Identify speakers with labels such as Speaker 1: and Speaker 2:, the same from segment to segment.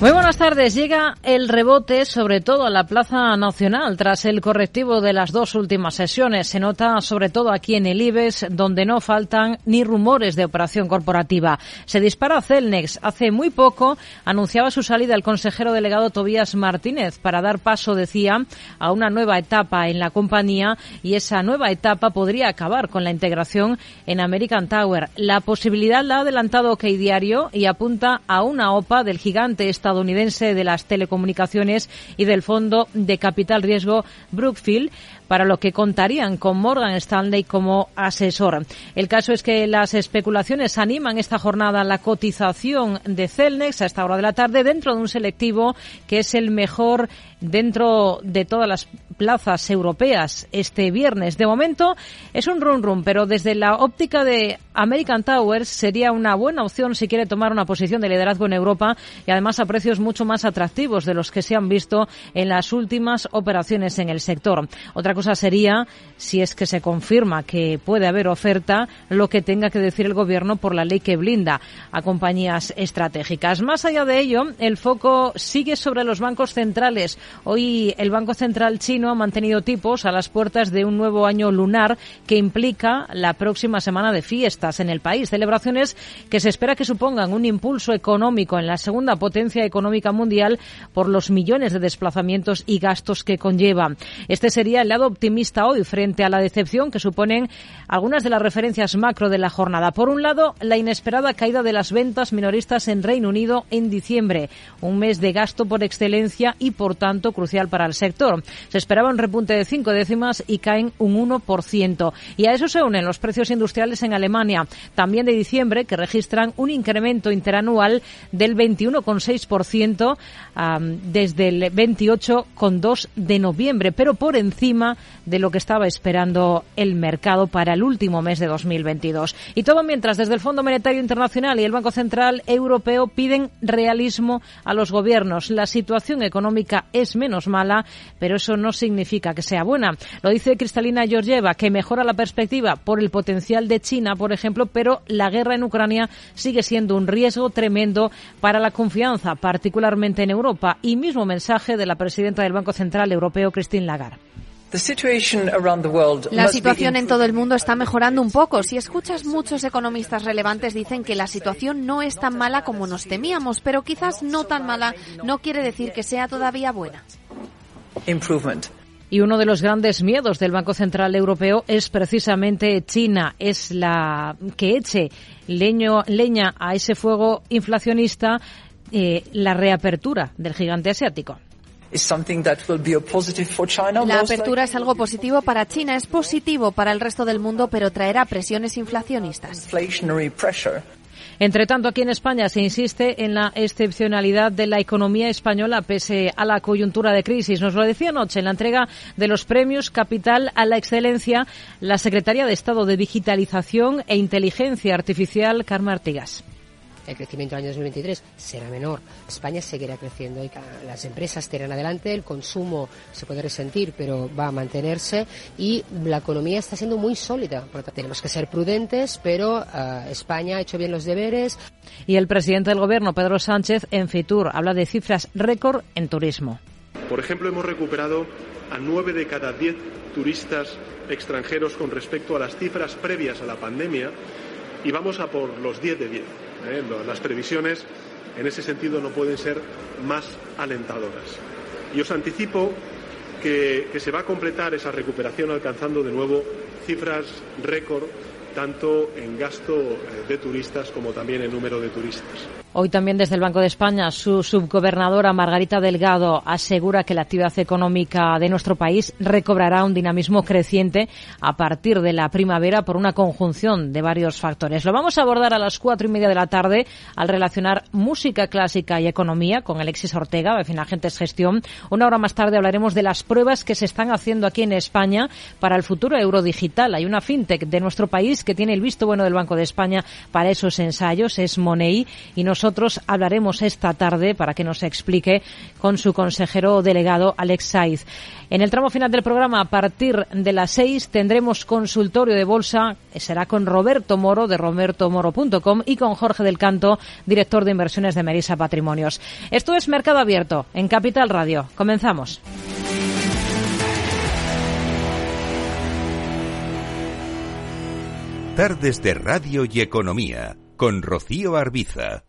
Speaker 1: Muy buenas tardes. Llega el rebote, sobre todo a la Plaza Nacional, tras el correctivo de las dos últimas sesiones. Se nota sobre todo aquí en el IBEX, donde no faltan ni rumores de operación corporativa. Se dispara Celnex. Hace muy poco anunciaba su salida el consejero delegado Tobías Martínez para dar paso, decía, a una nueva etapa en la compañía y esa nueva etapa podría acabar con la integración en American Tower. La posibilidad la ha adelantado OK Diario y apunta a una OPA del gigante estadounidense estadounidense de las telecomunicaciones y del fondo de capital riesgo Brookfield para lo que contarían con Morgan Stanley como asesor. El caso es que las especulaciones animan esta jornada la cotización de Celnex a esta hora de la tarde dentro de un selectivo que es el mejor dentro de todas las plazas europeas este viernes. De momento es un run run, pero desde la óptica de American Towers sería una buena opción si quiere tomar una posición de liderazgo en Europa y además a precios mucho más atractivos de los que se han visto en las últimas operaciones en el sector. Otra cosa sería, si es que se confirma que puede haber oferta, lo que tenga que decir el Gobierno por la ley que blinda a compañías estratégicas. Más allá de ello, el foco sigue sobre los bancos centrales. Hoy el Banco Central chino ha mantenido tipos a las puertas de un nuevo año lunar que implica la próxima semana de fiestas en el país. Celebraciones que se espera que supongan un impulso económico en la segunda potencia económica mundial por los millones de desplazamientos y gastos que conlleva. Este sería el lado optimista hoy frente a la decepción que suponen algunas de las referencias macro de la jornada. Por un lado, la inesperada caída de las ventas minoristas en Reino Unido en diciembre, un mes de gasto por excelencia y, por tanto, crucial para el sector. Se esperaba un repunte de cinco décimas y caen un 1%. Y a eso se unen los precios industriales en Alemania, también de diciembre, que registran un incremento interanual del 21,6% desde el 28,2% de noviembre, pero por encima de lo que estaba esperando el mercado para el último mes de 2022. Y todo mientras desde el Fondo Monetario Internacional y el Banco Central Europeo piden realismo a los gobiernos. La situación económica es menos mala, pero eso no significa que sea buena. Lo dice Cristalina Georgieva, que mejora la perspectiva por el potencial de China, por ejemplo, pero la guerra en Ucrania sigue siendo un riesgo tremendo para la confianza, particularmente en Europa. Y mismo mensaje de la presidenta del Banco Central Europeo, Christine Lagarde.
Speaker 2: La situación en todo el mundo está mejorando un poco. Si escuchas muchos economistas relevantes dicen que la situación no es tan mala como nos temíamos, pero quizás no tan mala no quiere decir que sea todavía buena.
Speaker 1: Y uno de los grandes miedos del Banco Central Europeo es precisamente China. Es la que eche leña a ese fuego inflacionista eh, la reapertura del gigante asiático.
Speaker 2: La apertura es algo positivo para China, es positivo para el resto del mundo, pero traerá presiones inflacionistas.
Speaker 1: Entre tanto, aquí en España se insiste en la excepcionalidad de la economía española pese a la coyuntura de crisis. Nos lo decía anoche en la entrega de los premios Capital a la Excelencia la Secretaria de Estado de Digitalización e Inteligencia Artificial, Carmen Artigas
Speaker 3: el crecimiento del año 2023 será menor. España seguirá creciendo y las empresas tirarán adelante, el consumo se puede resentir, pero va a mantenerse y la economía está siendo muy sólida. Por lo tanto, tenemos que ser prudentes, pero eh, España ha hecho bien los deberes.
Speaker 1: Y el presidente del Gobierno, Pedro Sánchez, en Fitur, habla de cifras récord en turismo.
Speaker 4: Por ejemplo, hemos recuperado a nueve de cada diez turistas extranjeros con respecto a las cifras previas a la pandemia y vamos a por los 10 de 10. ¿Eh? Las previsiones en ese sentido no pueden ser más alentadoras. Y os anticipo que, que se va a completar esa recuperación alcanzando de nuevo cifras récord tanto en gasto eh, de turistas como también en número de turistas.
Speaker 1: Hoy también desde el Banco de España, su subgobernadora Margarita Delgado asegura que la actividad económica de nuestro país recobrará un dinamismo creciente a partir de la primavera por una conjunción de varios factores. Lo vamos a abordar a las cuatro y media de la tarde al relacionar música clásica y economía con Alexis Ortega de Finagentes Gestión. Una hora más tarde hablaremos de las pruebas que se están haciendo aquí en España para el futuro eurodigital. Hay una fintech de nuestro país que tiene el visto bueno del Banco de España para esos ensayos, es Money, y nos nosotros hablaremos esta tarde para que nos explique con su consejero delegado Alex Saiz. En el tramo final del programa, a partir de las seis, tendremos consultorio de bolsa. Será con Roberto Moro de robertomoro.com y con Jorge del Canto, director de inversiones de Merisa Patrimonios. Esto es Mercado Abierto en Capital Radio. Comenzamos.
Speaker 5: Tardes de Radio y Economía con Rocío Arbiza.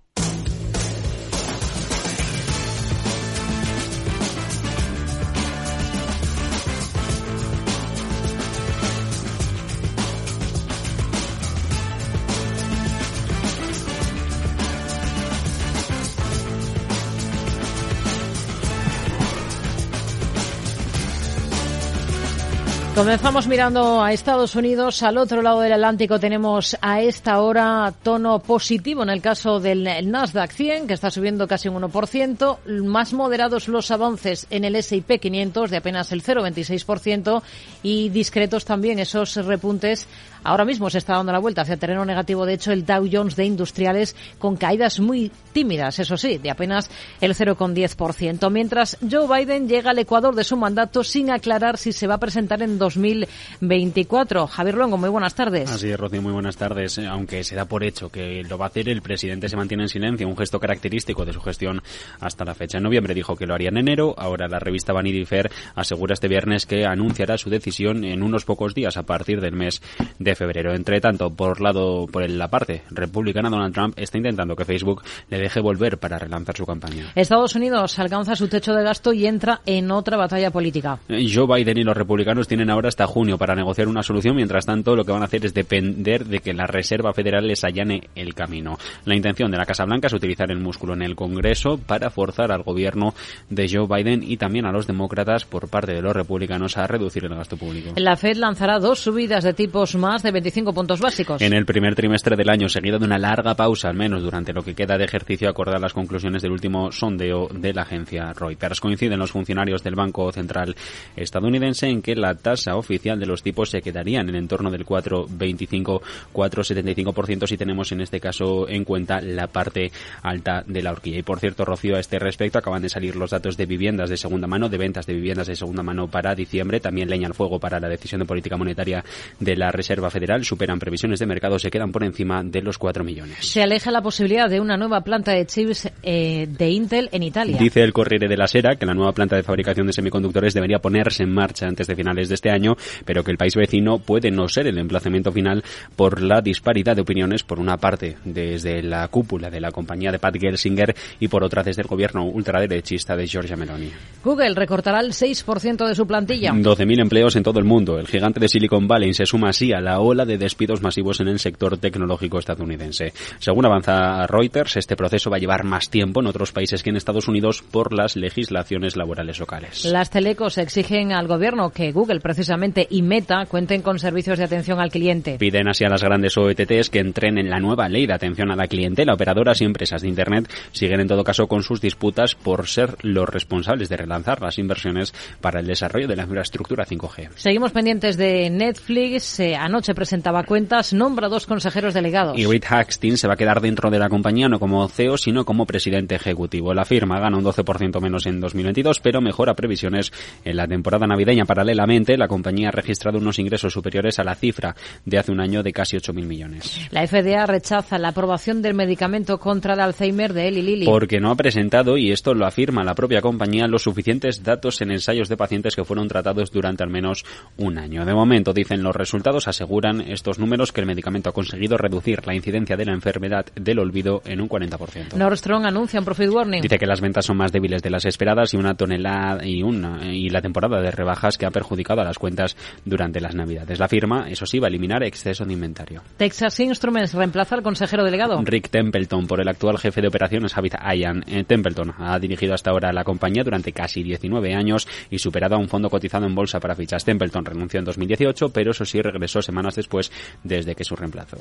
Speaker 1: Comenzamos mirando a Estados Unidos. Al otro lado del Atlántico tenemos a esta hora tono positivo en el caso del Nasdaq 100, que está subiendo casi un 1%. Más moderados los avances en el S&P 500 de apenas el 0,26% y discretos también esos repuntes Ahora mismo se está dando la vuelta hacia terreno negativo, de hecho, el Dow Jones de industriales con caídas muy tímidas, eso sí, de apenas el 0,10%. Mientras Joe Biden llega al Ecuador de su mandato sin aclarar si se va a presentar en 2024. Javier Longo, muy buenas tardes.
Speaker 6: Así es, Rocío, muy buenas tardes. Aunque se da por hecho que lo va a hacer, el presidente se mantiene en silencio, un gesto característico de su gestión hasta la fecha. En noviembre dijo que lo haría en enero, ahora la revista Vanity Fair asegura este viernes que anunciará su decisión en unos pocos días a partir del mes de febrero. Entre tanto, por lado, por la parte republicana, Donald Trump está intentando que Facebook le deje volver para relanzar su campaña.
Speaker 1: Estados Unidos alcanza su techo de gasto y entra en otra batalla política.
Speaker 6: Joe Biden y los republicanos tienen ahora hasta junio para negociar una solución. Mientras tanto, lo que van a hacer es depender de que la Reserva Federal les allane el camino. La intención de la Casa Blanca es utilizar el músculo en el Congreso para forzar al gobierno de Joe Biden y también a los demócratas por parte de los republicanos a reducir el gasto público.
Speaker 1: La Fed lanzará dos subidas de tipos más de 25 puntos básicos.
Speaker 6: En el primer trimestre del año, seguido de una larga pausa, al menos durante lo que queda de ejercicio, acordar las conclusiones del último sondeo de la agencia Reuters. Coinciden los funcionarios del Banco Central estadounidense en que la tasa oficial de los tipos se quedaría en el entorno del 4,25-4,75% si tenemos en este caso en cuenta la parte alta de la horquilla. Y por cierto, Rocío, a este respecto acaban de salir los datos de viviendas de segunda mano, de ventas de viviendas de segunda mano para diciembre, también leña al fuego para la decisión de política monetaria de la Reserva Federal superan previsiones de mercado, se quedan por encima de los 4 millones.
Speaker 1: Se aleja la posibilidad de una nueva planta de chips eh, de Intel en Italia.
Speaker 6: Dice el Corriere de la Sera que la nueva planta de fabricación de semiconductores debería ponerse en marcha antes de finales de este año, pero que el país vecino puede no ser el emplazamiento final por la disparidad de opiniones, por una parte desde la cúpula de la compañía de Pat Gelsinger y por otra desde el gobierno ultraderechista de Giorgia Meloni.
Speaker 1: Google recortará el 6% de su plantilla.
Speaker 6: 12.000 empleos en todo el mundo. El gigante de Silicon Valley se suma así a la ola de despidos masivos en el sector tecnológico estadounidense. Según avanza Reuters, este proceso va a llevar más tiempo en otros países que en Estados Unidos por las legislaciones laborales locales.
Speaker 1: Las telecos exigen al gobierno que Google precisamente y Meta cuenten con servicios de atención al cliente.
Speaker 6: Piden así a las grandes OETTs que entren en la nueva ley de atención a la clientela. Operadoras y empresas de Internet siguen en todo caso con sus disputas por ser los responsables de relanzar las inversiones para el desarrollo de la infraestructura 5G.
Speaker 1: Seguimos pendientes de Netflix. Eh, anoche presentaba cuentas, nombra dos consejeros delegados.
Speaker 6: Y Reed Hastings se va a quedar dentro de la compañía no como CEO, sino como presidente ejecutivo. La firma gana un 12% menos en 2022, pero mejora previsiones en la temporada navideña. Paralelamente, la compañía ha registrado unos ingresos superiores a la cifra de hace un año de casi 8.000 millones.
Speaker 1: La FDA rechaza la aprobación del medicamento contra el Alzheimer de Eli Lilly.
Speaker 6: Porque no ha presentado, y esto lo afirma la propia compañía, los suficientes datos en ensayos de pacientes que fueron tratados durante al menos un año. De momento, dicen los resultados, aseguran estos números que el medicamento ha conseguido reducir la incidencia de la enfermedad del olvido en un 40%.
Speaker 1: Nordstrom anuncia un profit warning.
Speaker 6: Dice que las ventas son más débiles de las esperadas y una tonelada y una y la temporada de rebajas que ha perjudicado a las cuentas durante las Navidades. La firma, eso sí, va a eliminar exceso de inventario.
Speaker 1: Texas Instruments reemplaza al consejero delegado.
Speaker 6: Rick Templeton por el actual jefe de operaciones Javid Ian. Eh, Templeton ha dirigido hasta ahora la compañía durante casi 19 años y superado a un fondo cotizado en bolsa para fichas. Templeton renunció en 2018, pero eso sí regresó semanas después desde que su reemplazo.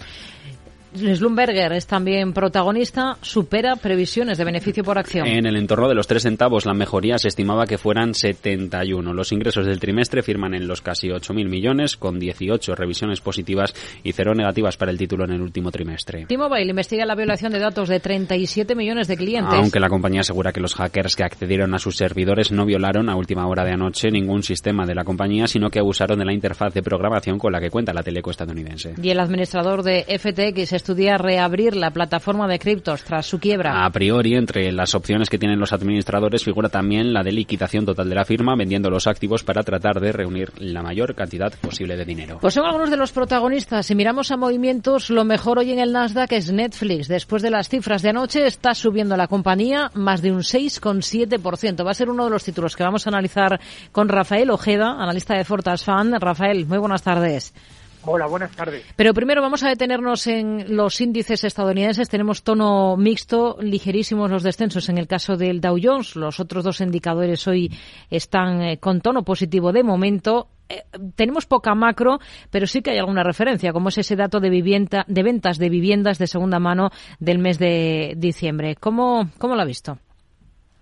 Speaker 1: Slumberger es también protagonista, supera previsiones de beneficio por acción.
Speaker 6: En el entorno de los tres centavos, la mejoría se estimaba que fueran 71. Los ingresos del trimestre firman en los casi 8.000 millones, con 18 revisiones positivas y cero negativas para el título en el último trimestre.
Speaker 1: T-Mobile investiga la violación de datos de 37 millones de clientes.
Speaker 6: Aunque la compañía asegura que los hackers que accedieron a sus servidores no violaron a última hora de anoche ningún sistema de la compañía, sino que abusaron de la interfaz de programación con la que cuenta la teleco estadounidense.
Speaker 1: Y el administrador de FTX estudia reabrir la plataforma de criptos tras su quiebra.
Speaker 6: A priori, entre las opciones que tienen los administradores figura también la de liquidación total de la firma, vendiendo los activos para tratar de reunir la mayor cantidad posible de dinero.
Speaker 1: Pues son algunos de los protagonistas. Si miramos a movimientos, lo mejor hoy en el Nasdaq es Netflix. Después de las cifras de anoche, está subiendo la compañía más de un 6,7%. Va a ser uno de los títulos que vamos a analizar con Rafael Ojeda, analista de Fortas Fan. Rafael, muy buenas tardes.
Speaker 7: Hola, buenas tardes.
Speaker 1: Pero primero vamos a detenernos en los índices estadounidenses. Tenemos tono mixto, ligerísimos los descensos en el caso del Dow Jones. Los otros dos indicadores hoy están eh, con tono positivo de momento. Eh, tenemos poca macro, pero sí que hay alguna referencia, como es ese dato de, vivienda, de ventas de viviendas de segunda mano del mes de diciembre. ¿Cómo, cómo lo ha visto?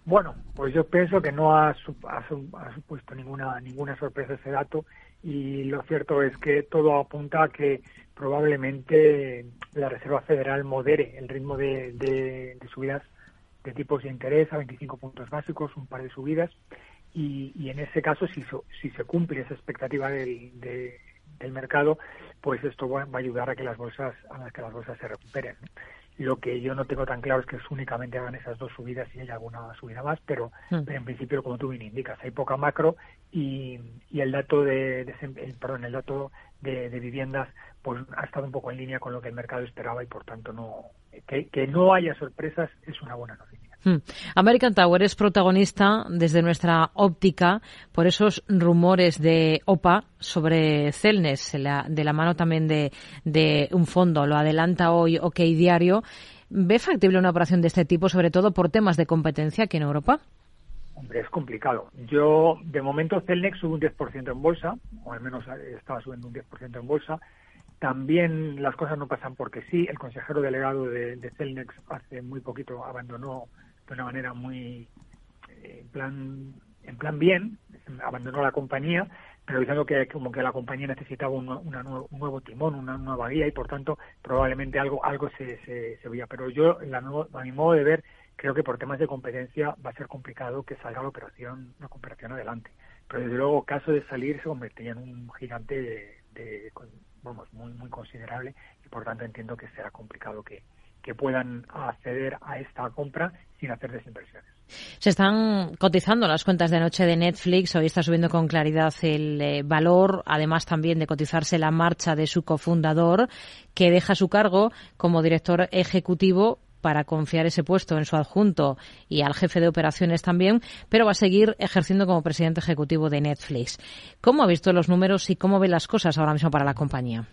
Speaker 7: Bueno, pues yo pienso que no ha, ha supuesto ninguna, ninguna sorpresa ese dato y lo cierto es que todo apunta a que probablemente la Reserva Federal modere el ritmo de, subidas de tipos de interés a 25 puntos básicos, un par de subidas, y, en ese caso, si, si se cumple esa expectativa del, del mercado, pues esto va, a ayudar a que las bolsas a que las bolsas se recuperen. Lo que yo no tengo tan claro es que únicamente hagan esas dos subidas y hay alguna subida más, pero, mm. en principio, como tú bien indicas, hay poca macro y, y el dato de, de, perdón, el dato de, de, viviendas pues ha estado un poco en línea con lo que el mercado esperaba y por tanto no que, que no haya sorpresas es una buena noticia.
Speaker 1: Hmm. American Tower es protagonista desde nuestra óptica por esos rumores de OPA sobre Celnes, de la mano también de, un fondo. Lo adelanta hoy OK Diario. ¿Ve factible una operación de este tipo, sobre todo por temas de competencia aquí en Europa?
Speaker 7: Hombre, es complicado. Yo, de momento, Celnex sube un 10% en bolsa, o al menos estaba subiendo un 10% en bolsa. También las cosas no pasan porque sí. El consejero delegado de, de Celnex hace muy poquito abandonó de una manera muy eh, en plan en plan bien abandonó la compañía pero diciendo que como que la compañía necesitaba un, nuevo, timón una nueva guía y por tanto probablemente algo algo se, se, veía. Pero yo la a mi modo de ver creo que por temas de competencia va a ser complicado que salga la operación la operación adelante. Pero desde luego caso de salir se convertiría en un gigante de vamos muy muy considerable y por tanto entiendo que será complicado que que puedan acceder a esta compra sin hacer desinversiones.
Speaker 1: Se están cotizando las cuentas de anoche de Netflix. Hoy está subiendo con claridad el eh, valor, además también de cotizarse la marcha de su cofundador, que deja su cargo como director ejecutivo para confiar ese puesto en su adjunto y al jefe de operaciones también, pero va a seguir ejerciendo como presidente ejecutivo de Netflix. ¿Cómo ha visto los números y cómo ve las cosas ahora mismo para la compañía?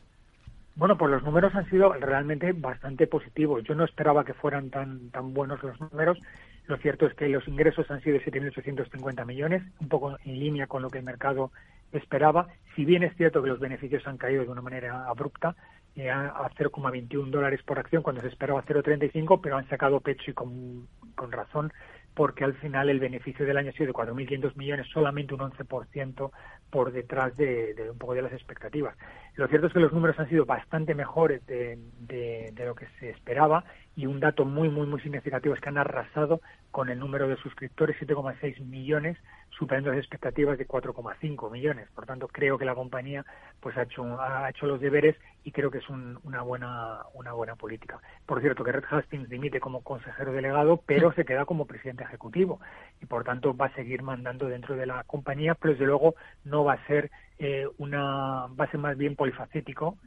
Speaker 7: Bueno, pues los números han sido realmente bastante positivos. Yo no esperaba que fueran tan, tan buenos los números. Lo cierto es que los ingresos han sido de 7.850 millones, un poco en línea con lo que el mercado esperaba. Si bien es cierto que los beneficios han caído de una manera abrupta, eh, a 0,21 dólares por acción cuando se esperaba 0,35, pero han sacado pecho y con, con razón porque al final el beneficio del año ha sido de 4.500 millones, solamente un 11% por detrás de, un poco de las expectativas. Lo cierto es que los números han sido bastante mejores de, de, lo que se esperaba y un dato muy, muy, muy significativo es que han arrasado con el número de suscriptores, 7,6 millones, superando las expectativas de 4,5 millones. Por tanto, creo que la compañía pues ha hecho, ha hecho los deberes y creo que es una, buena, una buena política. Por cierto, que Red Hastings dimite como consejero delegado, pero se queda como presidente ejecutivo y por tanto va a seguir mandando dentro de la compañía, pero desde luego no va a ser eh, una base más bien polifacético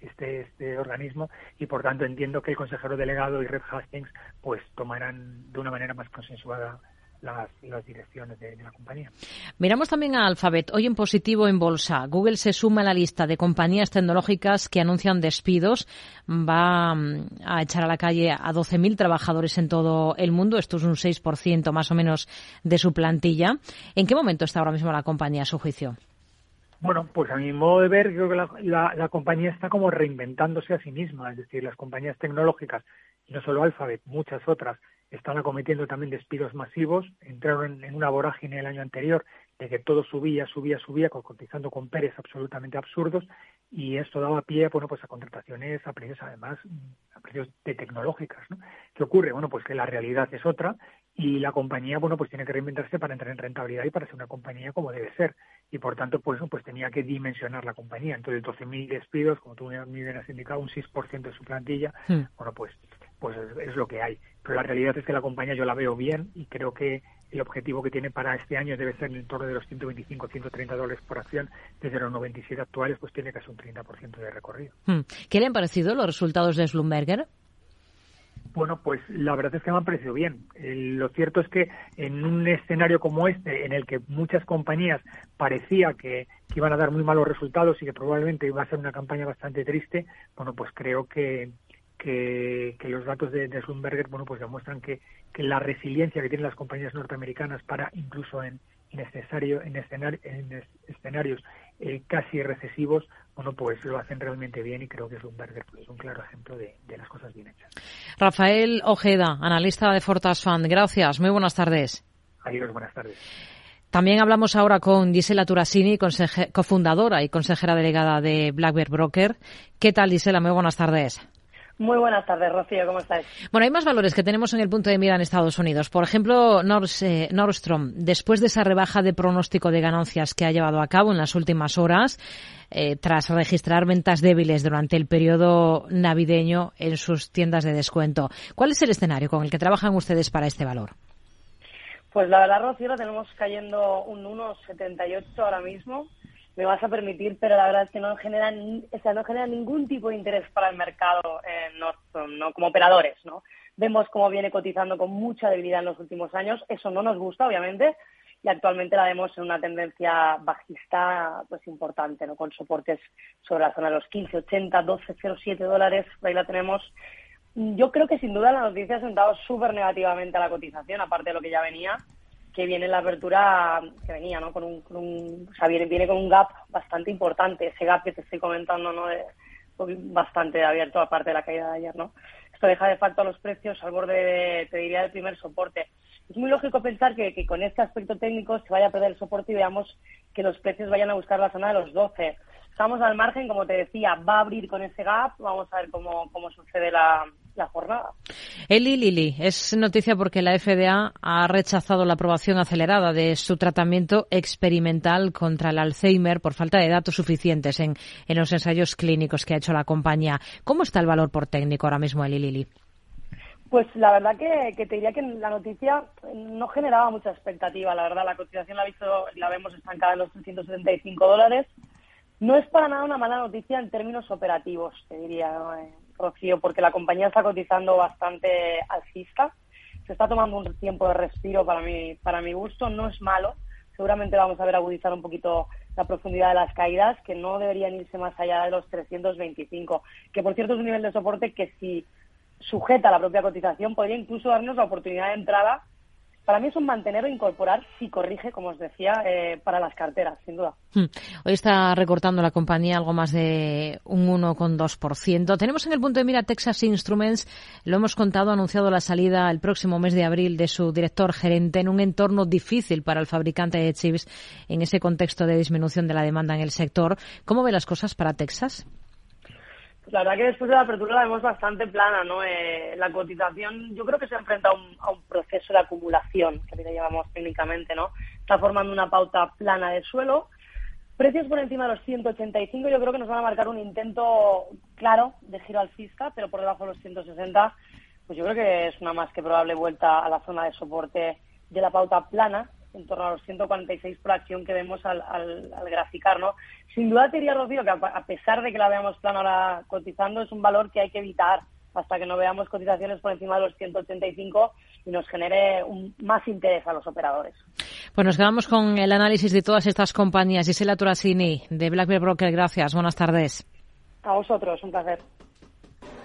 Speaker 7: este, este organismo y por tanto entiendo que el consejero delegado y Red Hastings pues tomarán de una manera más consensuada las, las direcciones de, la compañía.
Speaker 1: Miramos también a Alphabet. Hoy en positivo en bolsa. Google se suma a la lista de compañías tecnológicas que anuncian despidos. Va mm, a echar a la calle a 12.000 trabajadores en todo el mundo. Esto es un 6% más o menos de su plantilla. ¿En qué momento está ahora mismo la compañía a su juicio?
Speaker 7: Bueno, pues a mi modo de ver, creo que la, compañía está como reinventándose a sí misma, es decir, las compañías tecnológicas, no solo Alphabet, muchas otras, están acometiendo también despidos masivos, entraron en, una vorágine el año anterior de que todo subía, subía, subía, cotizando con Pérez absolutamente absurdos, y esto daba pie bueno, pues a contrataciones a precios, además, a precios de tecnológicas. ¿no? ¿Qué ocurre? Bueno, pues que la realidad es otra, y la compañía, bueno, pues tiene que reinventarse para entrar en rentabilidad y para ser una compañía como debe ser y por tanto pues, pues tenía que dimensionar la compañía. Entonces 12.000 despidos, como tú me bien has indicado, un 6% de su plantilla, hmm. bueno pues pues es, lo que hay. Pero la realidad es que la compañía yo la veo bien y creo que el objetivo que tiene para este año debe ser en torno de los 125 130 dólares por acción desde los 97 actuales pues tiene casi un 30% de recorrido.
Speaker 1: Hmm. ¿Qué le han parecido los resultados de Slumberger?
Speaker 7: Bueno, pues la verdad es que me ha parecido bien. lo cierto es que en un escenario como este, en el que muchas compañías parecía que, iban a dar muy malos resultados y que probablemente iba a ser una campaña bastante triste, bueno, pues creo que, que, los datos de, de bueno, pues demuestran que, que la resiliencia que tienen las compañías norteamericanas para incluso en, necesario en, en escenarios eh, casi recesivos, bueno, pues lo hacen realmente bien y creo que un, es un claro ejemplo de, las cosas bien hechas.
Speaker 1: Rafael Ojeda, analista de Fortas Fund. Gracias. Muy buenas tardes.
Speaker 7: Adiós, buenas tardes.
Speaker 1: También hablamos ahora con Gisela Turasini, cofundadora y consejera delegada de Black Broker. ¿Qué tal, Gisela? Muy buenas tardes.
Speaker 8: Muy buenas tardes, Rocío, ¿cómo estáis?
Speaker 1: Bueno, hay más valores que tenemos en el punto de mira en Estados Unidos. Por ejemplo, eh, Nordstrom, después de esa rebaja de pronóstico de ganancias que ha llevado a cabo en las últimas horas, eh, tras registrar ventas débiles durante el periodo navideño en sus tiendas de descuento. ¿Cuál es el escenario con el que trabajan ustedes para este valor?
Speaker 8: Pues la verdad, Rocío, lo tenemos cayendo un 1,78 ahora mismo me vas a permitir, pero la verdad es que no genera, o sea, no genera ningún tipo de interés para el mercado en Nordstrom, ¿no? Como operadores, ¿no? Vemos cómo viene cotizando con mucha debilidad en los últimos años. Eso no nos gusta, obviamente, y actualmente la vemos en una tendencia bajista pues importante, ¿no? Con soportes sobre la zona de los 15, 80, 12, 07 dólares, ahí la tenemos. Yo creo que sin duda la noticia ha sentado súper negativamente a la cotización, aparte de lo que ya venía que viene la apertura que venía, ¿no? Con un, o sea, viene, viene con un gap bastante importante, ese gap que te estoy comentando, ¿no? De, bastante abierto aparte de la caída de ayer, ¿no? Esto deja de facto a los precios al borde, de, te diría, del primer soporte. Es muy lógico pensar que, que, con este aspecto técnico se vaya a perder el soporte y veamos que los precios vayan a buscar la zona de los 12. Estamos al margen, como te decía, va a abrir con ese gap, vamos a ver cómo, cómo sucede la, la jornada.
Speaker 1: Eli Lili, es noticia porque la FDA ha rechazado la aprobación acelerada de su tratamiento experimental contra el Alzheimer por falta de datos suficientes en, en los ensayos clínicos que ha hecho la compañía. ¿Cómo está el valor por técnico ahora mismo, Eli Lili?
Speaker 8: Pues la verdad que, te diría que la noticia no generaba mucha expectativa. La verdad, la cotización la, visto, la vemos estancada en los 375 dólares. No es para nada una mala noticia en términos operativos, te diría. Eh, Rocío, porque la compañía está cotizando bastante alcista. Se está tomando un tiempo de respiro para mi, para mi gusto. No es malo. Seguramente vamos a ver agudizar un poquito la profundidad de las caídas, que no deberían irse más allá de los 325. Que, por cierto, es un nivel de soporte que si sujeta la propia cotización podría incluso darnos la oportunidad de entrada para mí es un mantener o incorporar si corrige, como os decía, eh, para las carteras, sin duda. Hmm.
Speaker 1: Hoy está recortando la compañía algo más de un 1,2%. Tenemos en el punto de mira Texas Instruments, lo hemos contado, ha anunciado la salida el próximo mes de abril de su director gerente en un entorno difícil para el fabricante de chips en ese contexto de disminución de la demanda en el sector. ¿Cómo ve las cosas para Texas?
Speaker 8: La verdad que después de la apertura la vemos bastante plana, ¿no? Eh, la cotización yo creo que se enfrenta a un, a un proceso de acumulación, que le llamamos técnicamente, ¿no? Está formando una pauta plana de suelo. Precios por encima de los 185 yo creo que nos van a marcar un intento claro de giro alcista, pero por debajo de los 160 pues yo creo que es una más que probable vuelta a la zona de soporte de la pauta plana en torno a los 146 por acción que vemos al, al, al graficar, ¿no? Sin duda te diría, Rocío, que a, pesar de que la veamos plana ahora cotizando, es un valor que hay que evitar hasta que no veamos cotizaciones por encima de los 185 y nos genere un, más interés a los operadores.
Speaker 1: Pues nos quedamos con el análisis de todas estas compañías. Gisela Turasini, de Black Broker, gracias. Buenas tardes.
Speaker 8: A vosotros, un placer.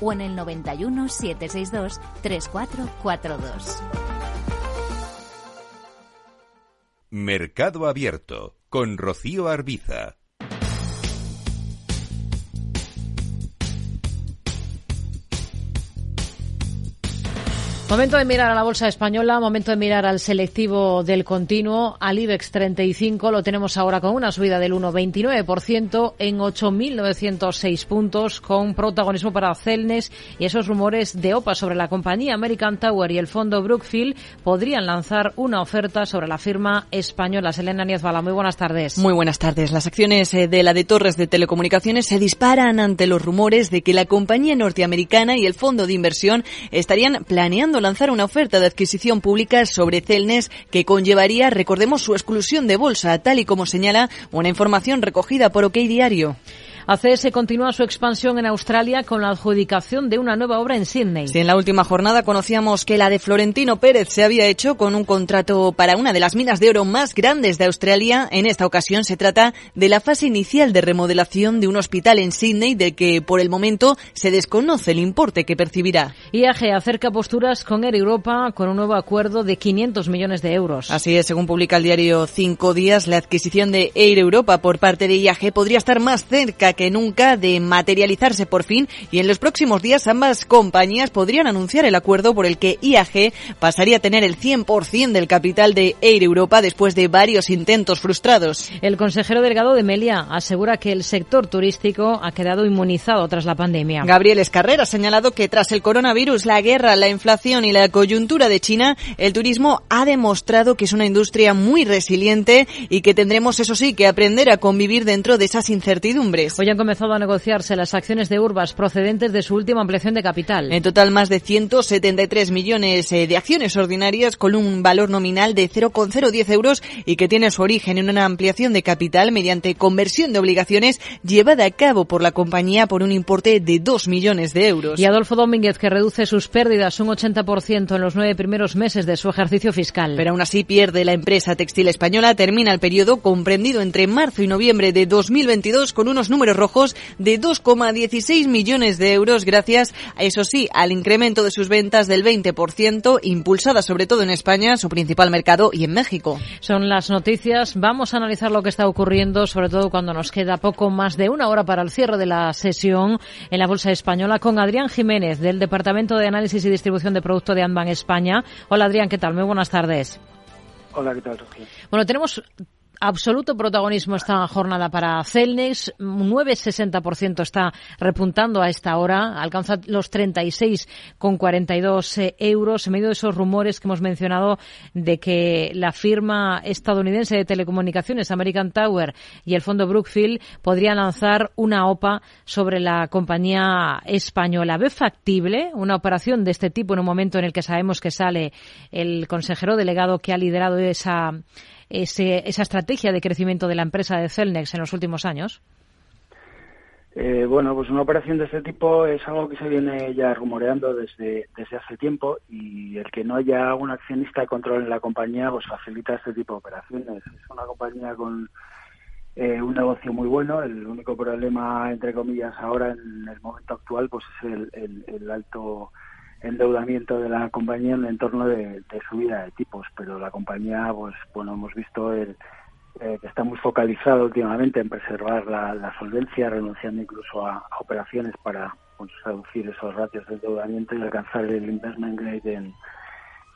Speaker 9: o en el 91 762 3442.
Speaker 5: Mercado Abierto con Rocío Arbiza.
Speaker 1: Momento de mirar a la bolsa española, momento de mirar al selectivo del continuo, al IBEX 35, lo tenemos ahora con una subida del 1,29% en 8.906 puntos, con protagonismo para Celnes y esos rumores de OPA sobre la compañía American Tower y el fondo Brookfield podrían lanzar una oferta sobre la firma española. Selena Niezbala, muy buenas tardes.
Speaker 10: Muy buenas tardes. Las acciones eh, de la de Torres de Telecomunicaciones se disparan ante los rumores de que la compañía norteamericana y el fondo de inversión estarían planeando lanzar una oferta de adquisición pública sobre Celnes que conllevaría, recordemos, su exclusión de bolsa, tal y como señala una información recogida por OK Diario.
Speaker 1: ACS continúa su expansión en Australia con la adjudicación de una nueva obra en Sydney.
Speaker 10: Sí, en la última jornada conocíamos que la de Florentino Pérez se había hecho con un contrato para una de las minas de oro más grandes de Australia. En esta ocasión se trata de la fase inicial de remodelación de un hospital en Sydney de que por el momento se desconoce el importe que percibirá.
Speaker 1: IAG acerca posturas con Air Europa con un nuevo acuerdo de 500 millones de euros.
Speaker 10: Así es, según publica el diario Cinco Días, la adquisición de Air Europa por parte de IAG podría estar más cerca que nunca de materializarse por fin y en los próximos días ambas compañías podrían anunciar el acuerdo por el que IAG pasaría a tener el 100% del capital de Air Europa después de varios intentos frustrados.
Speaker 1: El consejero delegado de Melia asegura que el sector turístico ha quedado inmunizado tras la pandemia.
Speaker 10: Gabriel Escarrera ha señalado que tras el coronavirus, la guerra, la inflación y la coyuntura de China, el turismo ha demostrado que es una industria muy resiliente y que tendremos, eso sí, que aprender a convivir dentro de esas incertidumbres.
Speaker 1: Hoy han comenzado a negociarse las acciones de Urbas procedentes de su última ampliación de capital.
Speaker 10: En total, más de 173 millones eh, de acciones ordinarias con un valor nominal de 0,010 euros y que tiene su origen en una ampliación de capital mediante conversión de obligaciones llevada a cabo por la compañía por un importe de 2 millones de euros.
Speaker 1: Y Adolfo Domínguez, que reduce sus pérdidas un 80% en los nueve primeros meses de su ejercicio fiscal.
Speaker 10: Pero aún así pierde la empresa textil española. Termina el periodo comprendido entre marzo y noviembre de 2022 con unos números rojos de 2,16 millones de euros gracias, a, eso sí, al incremento de sus ventas del 20%, impulsada sobre todo en España, su principal mercado, y en México.
Speaker 1: Son las noticias. Vamos a analizar lo que está ocurriendo, sobre todo cuando nos queda poco más de una hora para el cierre de la sesión en la Bolsa Española con Adrián Jiménez del Departamento de Análisis y Distribución de Producto de Anban España. Hola Adrián, ¿qué tal? Muy buenas tardes.
Speaker 7: Hola, ¿qué tal, Rocío?
Speaker 1: Bueno, tenemos absoluto protagonismo esta jornada para Celnex. Un 9,60% está repuntando a esta hora. Alcanza los 36,42 euros en medio de esos rumores que hemos mencionado de que la firma estadounidense de telecomunicaciones American Tower y el fondo Brookfield podrían lanzar una OPA sobre la compañía española. ¿Ve factible una operación de este tipo en un momento en el que sabemos que sale el consejero delegado que ha liderado esa ese, esa estrategia de crecimiento de la empresa de Celnex en los últimos años?
Speaker 7: Eh, bueno, pues una operación de este tipo es algo que se viene ya rumoreando desde, desde hace tiempo y el que no haya un accionista de control en la compañía pues facilita este tipo de operaciones. Es una compañía con eh, un negocio muy bueno. El único problema, entre comillas, ahora en el momento actual pues es el, el, el alto
Speaker 11: endeudamiento de la compañía en el entorno de, subida de tipos, pero la compañía, pues bueno, hemos visto el, eh, que está muy focalizado últimamente en preservar la, solvencia, renunciando incluso a, operaciones para pues, reducir esos ratios de endeudamiento y alcanzar el investment grade en,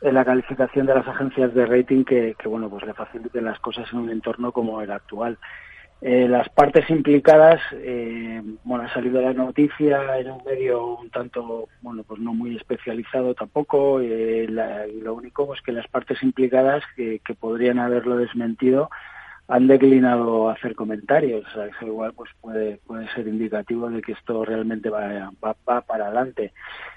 Speaker 11: en la calificación de las agencias de rating que, que, bueno pues le faciliten las cosas en un entorno como el actual. Eh, las partes implicadas, eh, bueno, ha salido la noticia en un medio un tanto, bueno, pues no muy especializado tampoco, eh, y lo único pues que las partes implicadas que, que podrían haberlo desmentido han declinado hacer comentarios, o sea, eso igual pues puede, puede ser indicativo de que esto realmente va, va, va para adelante.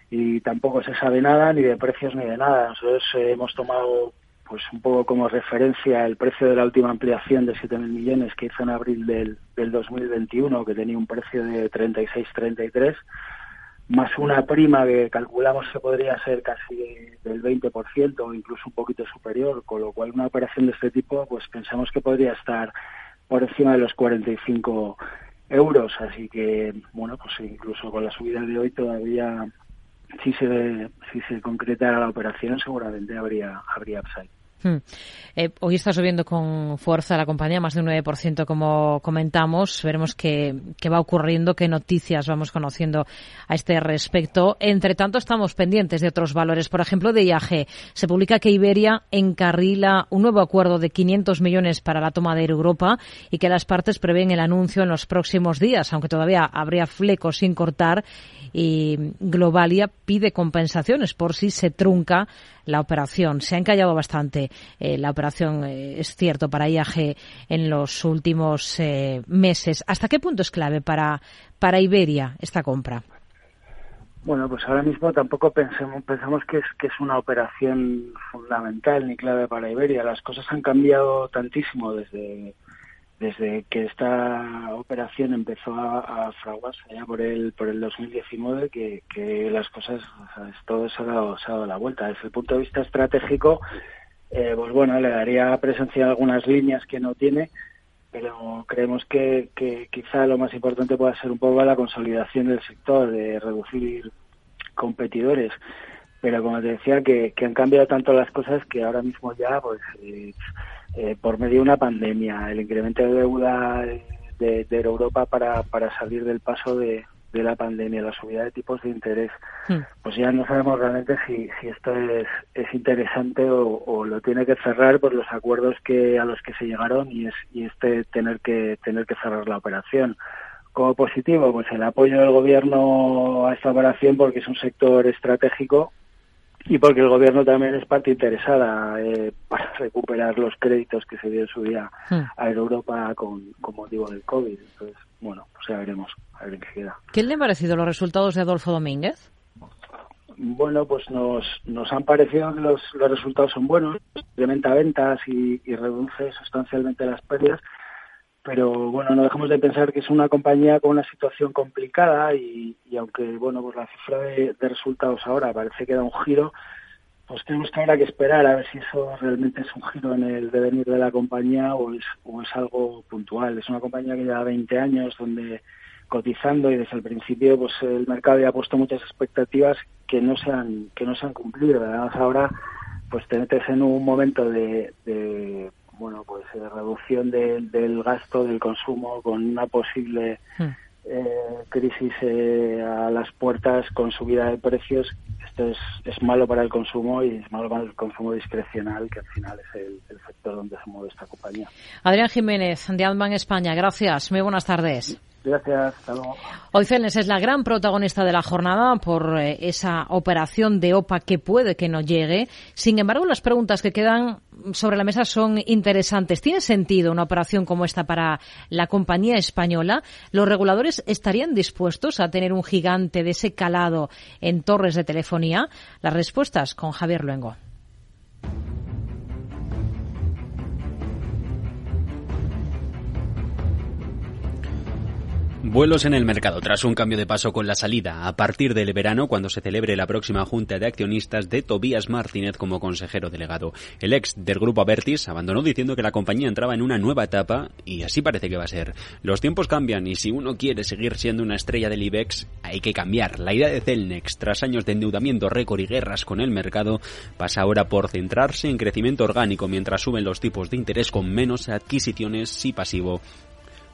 Speaker 11: Y tampoco se sabe nada, ni de precios ni de nada. Nosotros hemos tomado pues un poco como referencia el precio de la última ampliación de 7.000 millones que hizo en abril del, del 2021, que tenía un precio de 36-33, más una prima que calculamos que podría ser casi del 20% o incluso un poquito superior, con lo cual una operación de este tipo pues pensamos que podría estar por encima de los 45 euros, así que bueno, pues incluso con la subida de hoy todavía si se si se concretara la operación seguramente habría habría upside.
Speaker 1: Hmm. Eh, hoy está subiendo con fuerza la compañía, más de un 9% como comentamos. Veremos qué, qué, va ocurriendo, qué noticias vamos conociendo a este respecto. Entre tanto, estamos pendientes de otros valores. Por ejemplo, de IAG. Se publica que Iberia encarrila un nuevo acuerdo de 500 millones para la toma de Europa y que las partes prevén el anuncio en los próximos días, aunque todavía habría flecos sin cortar. Y Globalia pide compensaciones por si se trunca la operación. Se ha encallado bastante eh, la operación, eh, es cierto, para IAG en los últimos eh, meses. ¿Hasta qué punto es clave para, para Iberia esta compra?
Speaker 11: Bueno, pues ahora mismo tampoco pensemos, pensamos que es, que es una operación fundamental ni clave para Iberia. Las cosas han cambiado tantísimo desde desde que esta operación empezó a, fraguarse ya por el por el 2019 que, que las cosas todo se ha, dado, se ha dado la vuelta desde el punto de vista estratégico eh, pues bueno le daría presencia a algunas líneas que no tiene pero creemos que, que quizá lo más importante pueda ser un poco la consolidación del sector de reducir competidores. Pero como te decía que, han cambiado tanto las cosas que ahora mismo ya pues eh, eh, por medio de una pandemia, el incremento de deuda de, Europa para, para salir del paso de, la pandemia, la subida de tipos de interés, hmm. pues ya no sabemos realmente si, si esto es, es interesante o, lo tiene que cerrar por los acuerdos que a los que se llegaron y es y este tener que tener que cerrar la operación. Como positivo, pues el apoyo del gobierno a esta operación porque es un sector estratégico y porque el gobierno también es parte interesada eh, para recuperar los créditos que se dio en su día hmm. a Europa con, con, motivo del COVID. Entonces, bueno, pues ya veremos a ver qué queda.
Speaker 1: ¿Qué le han parecido los resultados de Adolfo Domínguez?
Speaker 11: Bueno, pues nos, nos han parecido que los, los resultados son buenos, incrementa ventas y, y reduce sustancialmente las pérdidas, pero bueno, no dejamos de pensar que es una compañía con una situación complicada y, aunque bueno, pues la cifra de, resultados ahora parece que da un giro, pues tenemos que habrá que esperar a ver si eso realmente es un giro en el devenir de la compañía o es, o es algo puntual. Es una compañía que lleva 20 años donde cotizando y desde el principio pues el mercado ya ha puesto muchas expectativas que no se han que no se han cumplido además ahora pues te metes en un momento de bueno, pues eh, reducción del gasto, del consumo, con una posible hmm. eh, crisis eh, a las puertas con subida de precios, esto es, es malo para el consumo y es malo para el consumo discrecional, que al final es el, el sector donde se mueve esta compañía.
Speaker 1: Adrián Jiménez, de Adman España, gracias. Muy buenas tardes.
Speaker 11: Gracias,
Speaker 1: Hoy Celnes es la gran protagonista de la jornada por eh, esa operación de OPA que puede que no llegue. Sin embargo, las preguntas que quedan sobre la mesa son interesantes. ¿Tiene sentido una operación como esta para la compañía española? ¿Los reguladores estarían dispuestos a tener un gigante de ese calado en torres de telefonía? Las respuestas con Javier Luengo.
Speaker 6: Vuelos en el mercado tras un cambio de paso con la salida a partir del verano cuando se celebre la próxima junta de accionistas de Tobías Martínez como consejero delegado. El ex del grupo Avertis abandonó diciendo que la compañía entraba en una nueva etapa y así parece que va a ser. Los tiempos cambian y si uno quiere seguir siendo una estrella del IBEX hay que cambiar. La idea de Celnex tras años de endeudamiento récord y guerras con el mercado pasa ahora por centrarse en crecimiento orgánico mientras suben los tipos de interés con menos adquisiciones y pasivo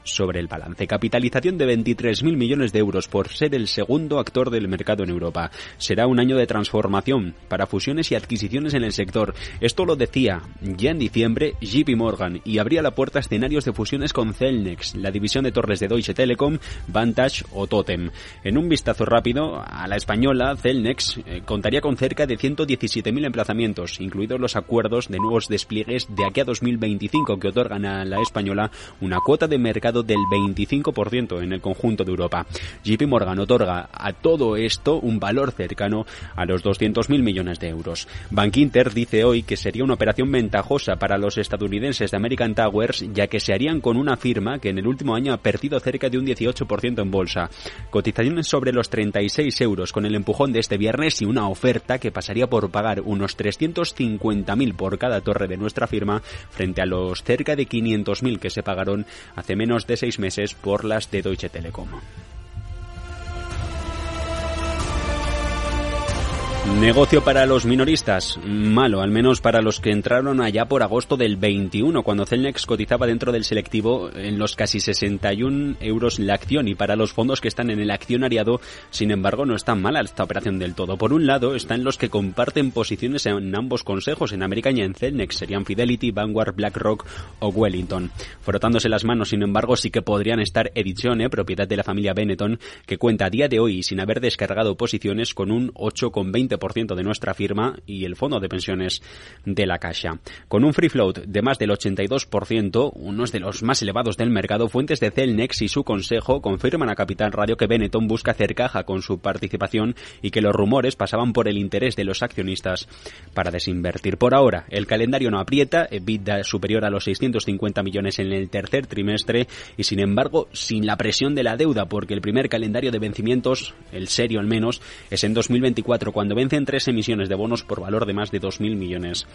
Speaker 6: sobre el balance. Capitalización de 23.000 millones de euros por ser el segundo actor del mercado en Europa. Será un año de transformación para fusiones y adquisiciones en el sector. Esto lo decía ya en diciembre JP Morgan y abría la puerta a escenarios de fusiones con Celnex, la división de torres de Deutsche Telekom, Vantage o Totem. En un vistazo rápido a la española, Celnex eh, contaría con cerca de 117.000 emplazamientos, incluidos los acuerdos de nuevos despliegues de aquí a 2025 que otorgan a la española una cuota de mercado del 25% en el conjunto de Europa. JP Morgan otorga a todo esto un valor cercano a los 200.000 millones de euros. Bank Inter dice hoy que sería una operación ventajosa para los estadounidenses de American Towers, ya que se harían con una firma que en el último año ha perdido cerca de un 18% en bolsa. Cotizaciones sobre los 36 euros con el empujón de este viernes y una oferta que pasaría por pagar unos 350.000 por cada torre de nuestra firma frente a los cerca de 500.000 que se pagaron hace menos de seis meses por las de Deutsche Telekom. Negocio para los minoristas, malo, al menos para los que entraron allá por agosto del 21, cuando Celnex cotizaba dentro del selectivo en los casi 61 euros la acción y para los fondos que están en el accionariado, sin embargo, no es tan mala esta operación del todo. Por un lado, están los que comparten posiciones en ambos consejos, en América y en Celnex, serían Fidelity, Vanguard, BlackRock o Wellington. Frotándose las manos, sin embargo, sí que podrían estar Edizione, propiedad de la familia Benetton, que cuenta a día de hoy, sin haber descargado posiciones, con un 8,20 ciento de nuestra firma y el fondo de pensiones de la Caixa. Con un free float de más del 82%, unos de los más elevados del mercado, fuentes de Celnex y su consejo confirman a Capital Radio que Benetton busca hacer caja con su participación y que los rumores pasaban por el interés de los accionistas para desinvertir. Por ahora, el calendario no aprieta, EBITDA superior a los 650 millones en el tercer trimestre y sin embargo sin la presión de la deuda porque el primer calendario de vencimientos, el serio al menos, es en 2024 cuando vencen tres emisiones de bonos por valor de más de 2.000 millones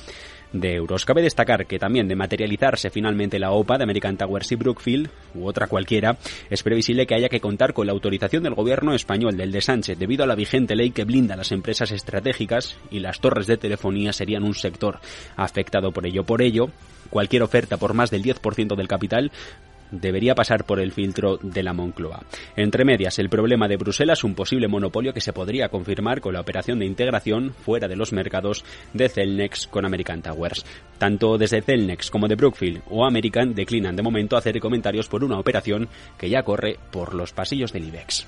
Speaker 6: de euros. Cabe destacar que también de materializarse finalmente la OPA de American Towers y Brookfield, u otra cualquiera, es previsible que haya que contar con la autorización del gobierno español del de Sánchez debido a la vigente ley que blinda las empresas estratégicas y las torres de telefonía serían un sector afectado por ello. Por ello, cualquier oferta por más del 10% del capital debería pasar por el filtro de la Moncloa. Entre medias, el problema de Bruselas, un posible monopolio que se podría confirmar con la operación de integración fuera de los mercados de Celnex con American Towers. Tanto desde Celnex como de Brookfield o American declinan de momento hacer comentarios por una operación que ya corre por los pasillos del IBEX.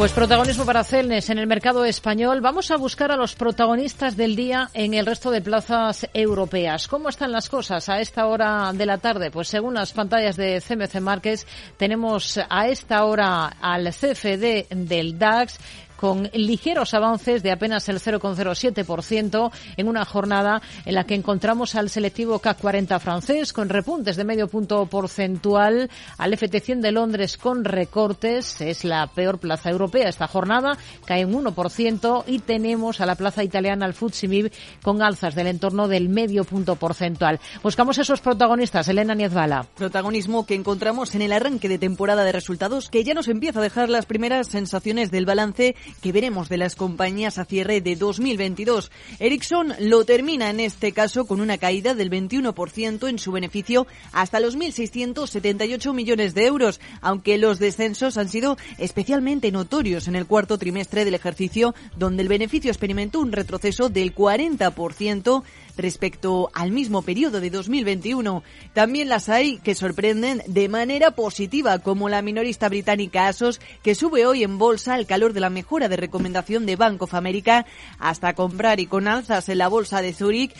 Speaker 1: Pues protagonismo para Celnes en el mercado español. Vamos a buscar a los protagonistas del día en el resto de plazas europeas. ¿Cómo están las cosas a esta hora de la tarde? Pues según las pantallas de CMC Márquez, tenemos a esta hora al CFD del DAX con ligeros avances de apenas el 0,07% en una jornada en la que encontramos al selectivo CAC 40 francés con repuntes de medio punto porcentual, al FT100 de Londres con recortes, es la peor plaza europea esta jornada, cae un 1% y tenemos a la plaza italiana al FTSE con alzas del entorno del medio punto porcentual. Buscamos esos protagonistas, Elena Niezbala.
Speaker 10: Protagonismo que encontramos en el arranque de temporada de resultados que ya nos empieza a dejar las primeras sensaciones del balance que veremos de las compañías a cierre de 2022. Ericsson lo termina en este caso con una caída del 21% en su beneficio hasta los 1.678 millones de euros, aunque los descensos han sido especialmente notorios en el cuarto trimestre del ejercicio, donde el beneficio experimentó un retroceso del 40% respecto al mismo periodo de 2021. También las hay que sorprenden de manera positiva, como la minorista británica ASOS, que sube hoy en bolsa al calor de la mejora de recomendación de Bank of America hasta comprar y con alzas en la bolsa de Zurich.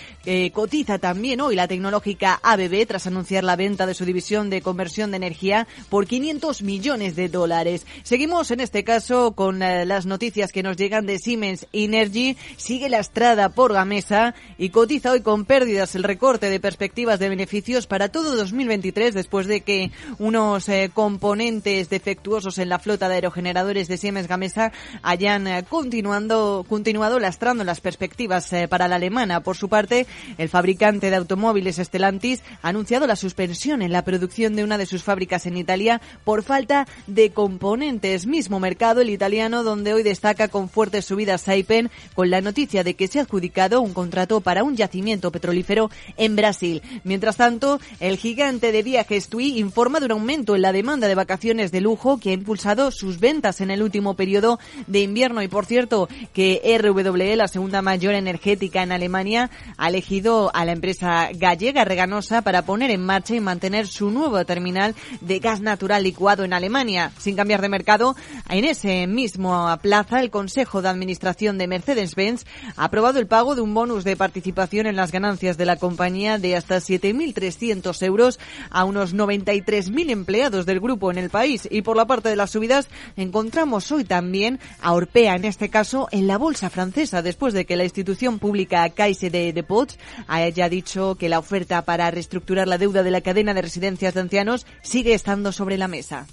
Speaker 10: cotiza también hoy la tecnológica ABB tras anunciar la venta de su división de conversión de energía por 500 millones de dólares. Seguimos en este caso con eh, las noticias que nos llegan de Siemens Energy. Sigue la estrada por Gamesa y cotiza hoy con pérdidas el recorte de perspectivas de beneficios para todo 2023 después de que unos eh, componentes defectuosos en la flota de aerogeneradores de Siemens Gamesa hayan eh, continuando, continuado lastrando las perspectivas eh, para la alemana. Por su parte, el fabricante de automóviles Stellantis ha anunciado la suspensión en la producción de una de sus fábricas en Italia por falta de componentes. Mismo mercado el italiano donde hoy destaca con fuertes subidas Saipem con la noticia de que se ha adjudicado un contrato para un yacimiento petrolífero en Brasil. Mientras tanto, el gigante de viajes TUI informa de un aumento en la demanda de vacaciones de lujo que ha impulsado sus ventas en el último periodo de invierno. Y por cierto, que RWE, la segunda mayor energética en Alemania, ha elegido a la empresa gallega Reganosa para poner en marcha y mantener su nuevo terminal de gas natural licuado en Alemania. Sin cambiar de mercado, en ese mismo plaza, el Consejo de Administración de Mercedes-Benz ha aprobado el pago de un bonus de participación en las ganancias de la compañía de hasta 7.300 euros a unos 93.000 empleados del grupo en el país. Y por la parte de las subidas, encontramos hoy también a Orpea, en este caso en la bolsa francesa, después de que la institución pública Caisse de Depots haya dicho que la oferta para reestructurar la deuda de la cadena de residencias de ancianos sigue estando sobre la mesa.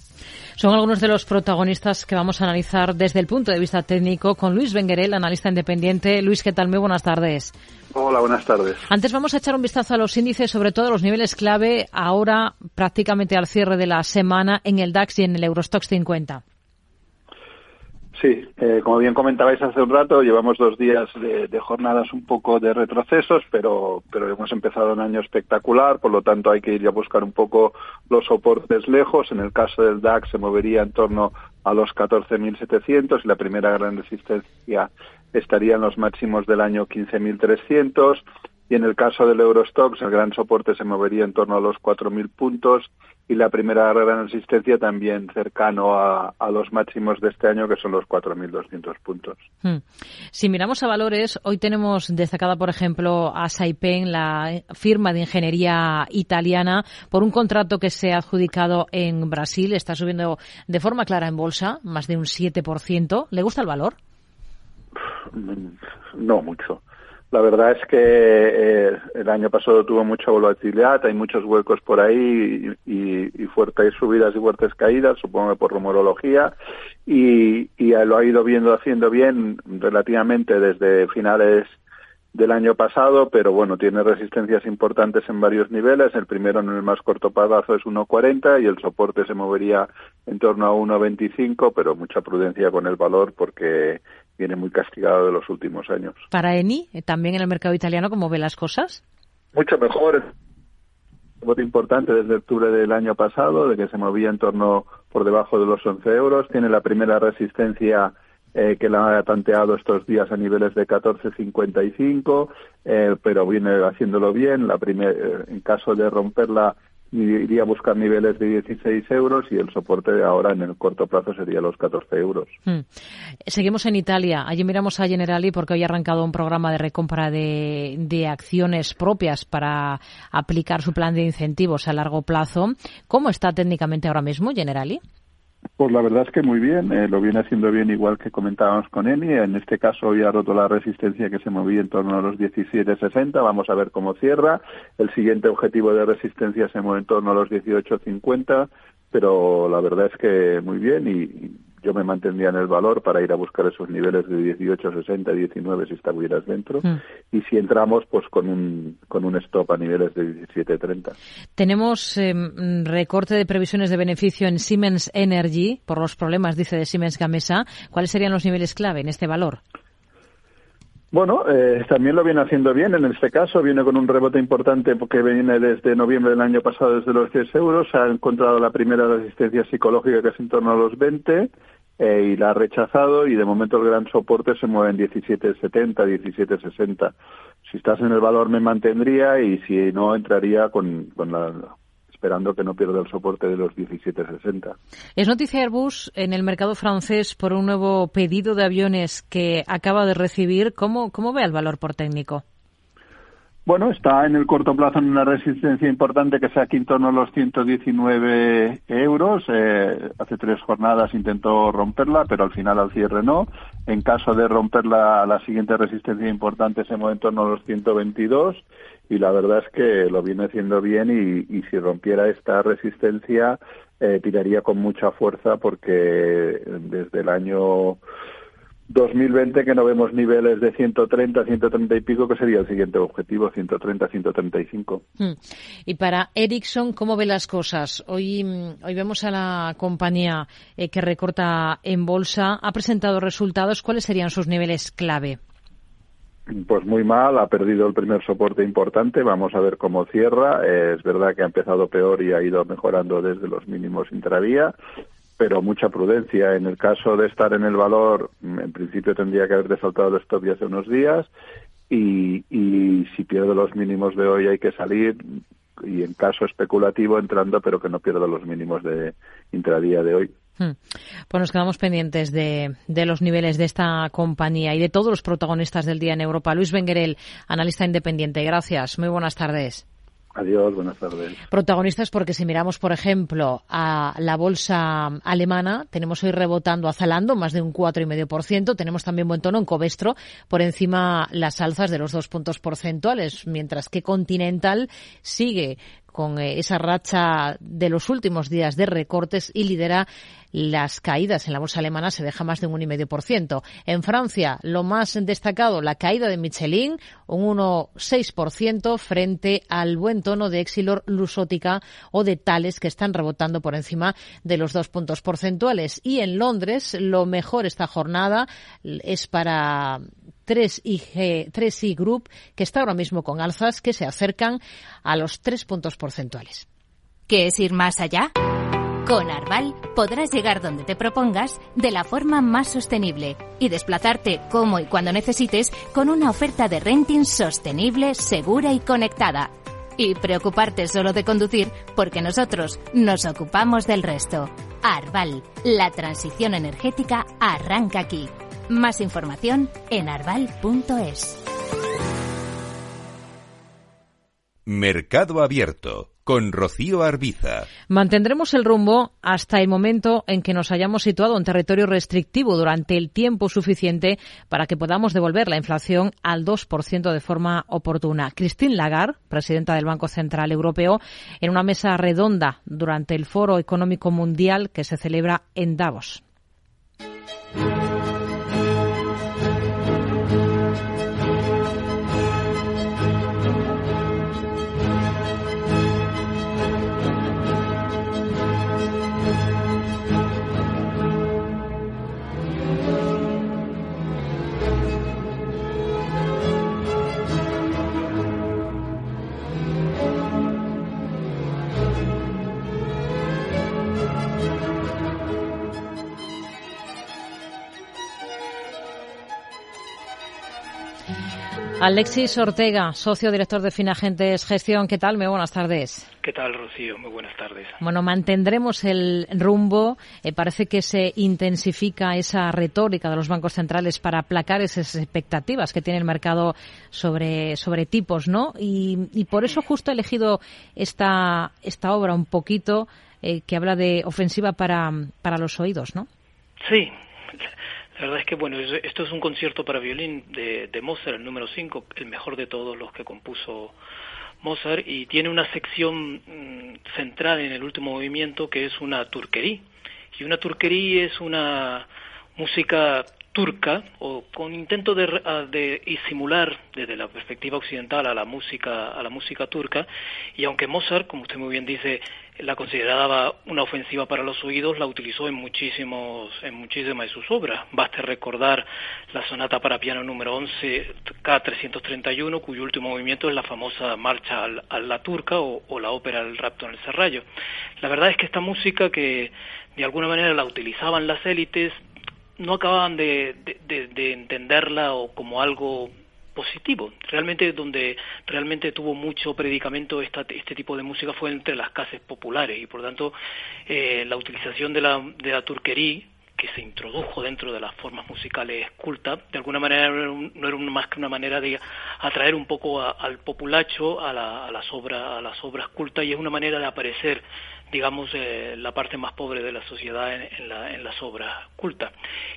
Speaker 1: Son algunos de los protagonistas que vamos a analizar desde el punto de vista técnico con Luis Benguerel, analista independiente. Luis, ¿qué tal? Muy buenas tardes.
Speaker 12: Hola, buenas tardes.
Speaker 1: Antes vamos a echar un vistazo a los índices, sobre todo los niveles clave, ahora prácticamente al cierre de la semana en el DAX y en el Eurostox 50.
Speaker 12: Sí, eh, como bien comentabais hace un rato, llevamos dos días de, jornadas un poco de retrocesos, pero, pero hemos empezado un año espectacular, por lo tanto hay que ir a buscar un poco los soportes lejos. En el caso del DAX se movería en torno a los 14.700 y la primera gran resistencia estaría en los máximos del año 15.300 y en el caso del Eurostox el gran soporte se movería en torno a los 4.000 puntos y la primera gran resistencia también cercano a, los máximos de este año que son los 4.200 puntos.
Speaker 1: Hmm. Si miramos a valores, hoy tenemos destacada por ejemplo a Saipem, la firma de ingeniería italiana, por un contrato que se ha adjudicado en Brasil, está subiendo de forma clara en bolsa, más de un 7%. ¿Le gusta el valor?
Speaker 12: No mucho. La verdad es que eh, el año pasado tuvo mucha volatilidad, hay muchos huecos por ahí y, fuertes subidas y fuertes caídas, supongo que por rumorología, y, y lo ha ido viendo haciendo bien relativamente desde finales del año pasado, pero bueno, tiene resistencias importantes en varios niveles. El primero en el más corto plazo es 1.40 y el soporte se movería en torno a 1.25, pero mucha prudencia con el valor porque viene muy castigado de los últimos años.
Speaker 1: Para Eni, eh, también en el mercado italiano, ¿cómo ve las cosas?
Speaker 12: Mucho mejor. Un importante desde octubre del año pasado, de que se movía en torno por debajo de los 11 euros. Tiene la primera resistencia eh, que la ha tanteado estos días a niveles de 14.55, eh, pero viene haciéndolo bien. La primer, en caso de romperla iría a buscar niveles de 16 euros y el soporte de ahora en el corto plazo sería los 14 euros. Hmm.
Speaker 1: Seguimos en Italia. Allí miramos a Generali porque hoy ha arrancado un programa de recompra de, de acciones propias para aplicar su plan de incentivos a largo plazo. ¿Cómo está técnicamente ahora mismo Generali?
Speaker 12: Pues la verdad es que muy bien, eh, lo viene haciendo bien igual que comentábamos con Eni. En este caso hoy ha roto la resistencia que se movía en torno a los 17.60. Vamos a ver cómo cierra. El siguiente objetivo de resistencia se mueve en torno a los 18.50, pero la verdad es que muy bien y yo me mantendría en el valor para ir a buscar esos niveles de 18, 60, 19 si estuvieras dentro. Mm. Y si entramos, pues con un, con un stop a niveles de 17, 30.
Speaker 1: Tenemos em, recorte de previsiones de beneficio en Siemens Energy por los problemas, dice de Siemens Gamesa. ¿Cuáles serían los niveles clave en este valor?
Speaker 12: Bueno, eh, también lo viene haciendo bien. En este caso viene con un rebote importante porque viene desde noviembre del año pasado desde los 10 euros. Ha encontrado la primera resistencia psicológica que es en torno a los 20 eh, y la ha rechazado y de momento el gran soporte se mueve en 17.70, 17.60. Si estás en el valor me mantendría y si no entraría con, con la, esperando que no pierda el soporte de los 17.60.
Speaker 1: Es noticia Airbus en el mercado francés por un nuevo pedido de aviones que acaba de recibir. ¿Cómo, cómo ve el valor por técnico?
Speaker 12: Bueno, está en el corto plazo en una resistencia importante que sea aquí en torno a los 119 euros. Eh, hace tres jornadas intentó romperla, pero al final al cierre no. En caso de romperla, la siguiente resistencia importante se mueve en torno a los 122 y la verdad es que lo viene haciendo bien y, si rompiera esta resistencia eh, tiraría con mucha fuerza porque desde el año 2020 que no vemos niveles de 130, 130 y pico, que sería el siguiente objetivo, 130, 135. Hmm.
Speaker 1: Y para Ericsson, ¿cómo ve las cosas? Hoy, hoy vemos a la compañía eh, que recorta en bolsa, ha presentado resultados. ¿Cuáles serían sus niveles clave?
Speaker 12: Pues muy mal, ha perdido el primer soporte importante, vamos a ver cómo cierra. es verdad que ha empezado peor y ha ido mejorando desde los mínimos intradía, pero mucha prudencia. En el caso de estar en el valor, en principio tendría que haber saltado el stop ya hace unos días y, y si pierde los mínimos de hoy hay que salir y en caso especulativo entrando, pero que no pierda los mínimos de intradía de hoy. Hmm.
Speaker 1: Pues nos quedamos pendientes de, de, los niveles de esta compañía y de todos los protagonistas del día en Europa. Luis Benguerel, analista independiente. Gracias. Muy buenas tardes.
Speaker 12: Adiós, buenas tardes.
Speaker 1: Protagonistas porque si miramos, por ejemplo, a la bolsa alemana, tenemos hoy rebotando a más de un 4,5%. Tenemos también buen tono en Covestro, por encima las alzas de los dos puntos porcentuales, mientras que Continental sigue con eh, esa racha de los últimos días de recortes y lidera las caídas en la bolsa alemana se deja más de un 1,5%. En Francia, lo más destacado, la caída de Michelin, un 1,6% frente al buen tono de Exilor Lusótica o de Tales que están rebotando por encima de los dos puntos porcentuales. Y en Londres, lo mejor esta jornada es para 3IG, 3I Group, que está ahora mismo con alzas que se acercan a los tres puntos porcentuales.
Speaker 9: ¿Qué es ir más allá? Con Arval podrás llegar donde te propongas de la forma más sostenible y desplazarte como y cuando necesites con una oferta de renting sostenible, segura y conectada. Y preocuparte solo de conducir porque nosotros nos ocupamos del resto. Arval, la transición energética arranca aquí. Más información en arval.es.
Speaker 5: Mercado Abierto con Rocío Arbiza.
Speaker 1: Mantendremos el rumbo hasta el momento en que nos hayamos situado en territorio restrictivo durante el tiempo suficiente para que podamos devolver la inflación al 2% de forma oportuna. Christine Lagarde, presidenta del Banco Central Europeo, en una mesa redonda durante el Foro Económico Mundial que se celebra en Davos. Alexis Ortega, socio director de Finagentes Gestión. ¿Qué tal? Muy buenas tardes.
Speaker 13: ¿Qué tal, Rocío? Muy buenas tardes.
Speaker 1: Bueno, mantendremos el rumbo. Eh, parece que se intensifica esa retórica de los bancos centrales para aplacar esas expectativas que tiene el mercado sobre, sobre tipos, ¿no? Y, por eso justo he elegido esta, esta obra un poquito eh, que habla de ofensiva para, para los oídos, ¿no?
Speaker 13: Sí, la verdad es que, bueno, esto es un concierto para violín de, Mozart, el número 5, el mejor de todos los que compuso Mozart, y tiene una sección mm, central en el último movimiento que es una turquería, Y una turquería es una música turca o con intento de, de simular desde la perspectiva occidental a la música a la música turca. Y aunque Mozart como usted muy bien dice la consideraba una ofensiva para los oídos la utilizó en muchísimos en muchísimas de sus obras. Basta recordar la sonata para piano número 11 K331 cuyo último movimiento es la famosa marcha a la turca o, o la ópera El rapto en el serrallo. La verdad es que esta música que de alguna manera la utilizaban las élites no acababan de, de, entenderla o como algo positivo. Realmente donde realmente tuvo mucho predicamento esta, este tipo de música fue entre las clases populares y por tanto eh, la utilización de la, de la turquería que se introdujo dentro de las formas musicales cultas, de alguna manera no era más que una manera de atraer un poco al populacho a, a, las obras a las obras cultas y es una manera de aparecer digamos, eh, la parte más pobre de la sociedad en, las obras cultas.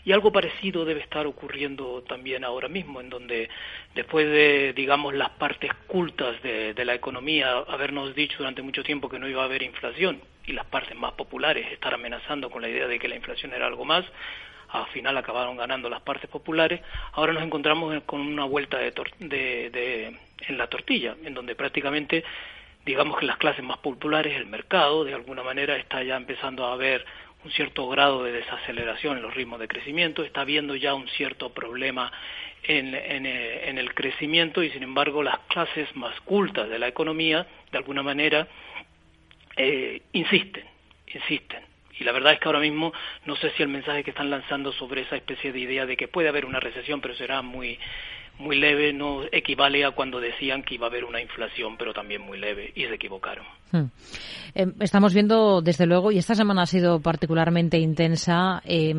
Speaker 13: Y algo parecido debe estar ocurriendo también ahora mismo, en donde después de, digamos, las partes cultas de, la economía habernos dicho durante mucho tiempo que no iba a haber inflación y las partes más populares estar amenazando con la idea de que la inflación era algo más, al final acabaron ganando las partes populares, ahora nos encontramos con una vuelta de, de en la tortilla, en donde prácticamente digamos que las clases más populares, el mercado, de alguna manera está ya empezando a haber un cierto grado de desaceleración en los ritmos de crecimiento, está habiendo ya un cierto problema en, eh, en, el crecimiento y sin embargo las clases más cultas de la economía, de alguna manera, eh, insisten, insisten. Y la verdad es que ahora mismo no sé si el mensaje que están lanzando sobre esa especie de idea de que puede haber una recesión, pero será muy muy leve no equivale a cuando decían que iba a haber una inflación, pero también muy leve, y se equivocaron. Hmm.
Speaker 1: Eh, estamos viendo, desde luego, y esta semana ha sido particularmente intensa, eh,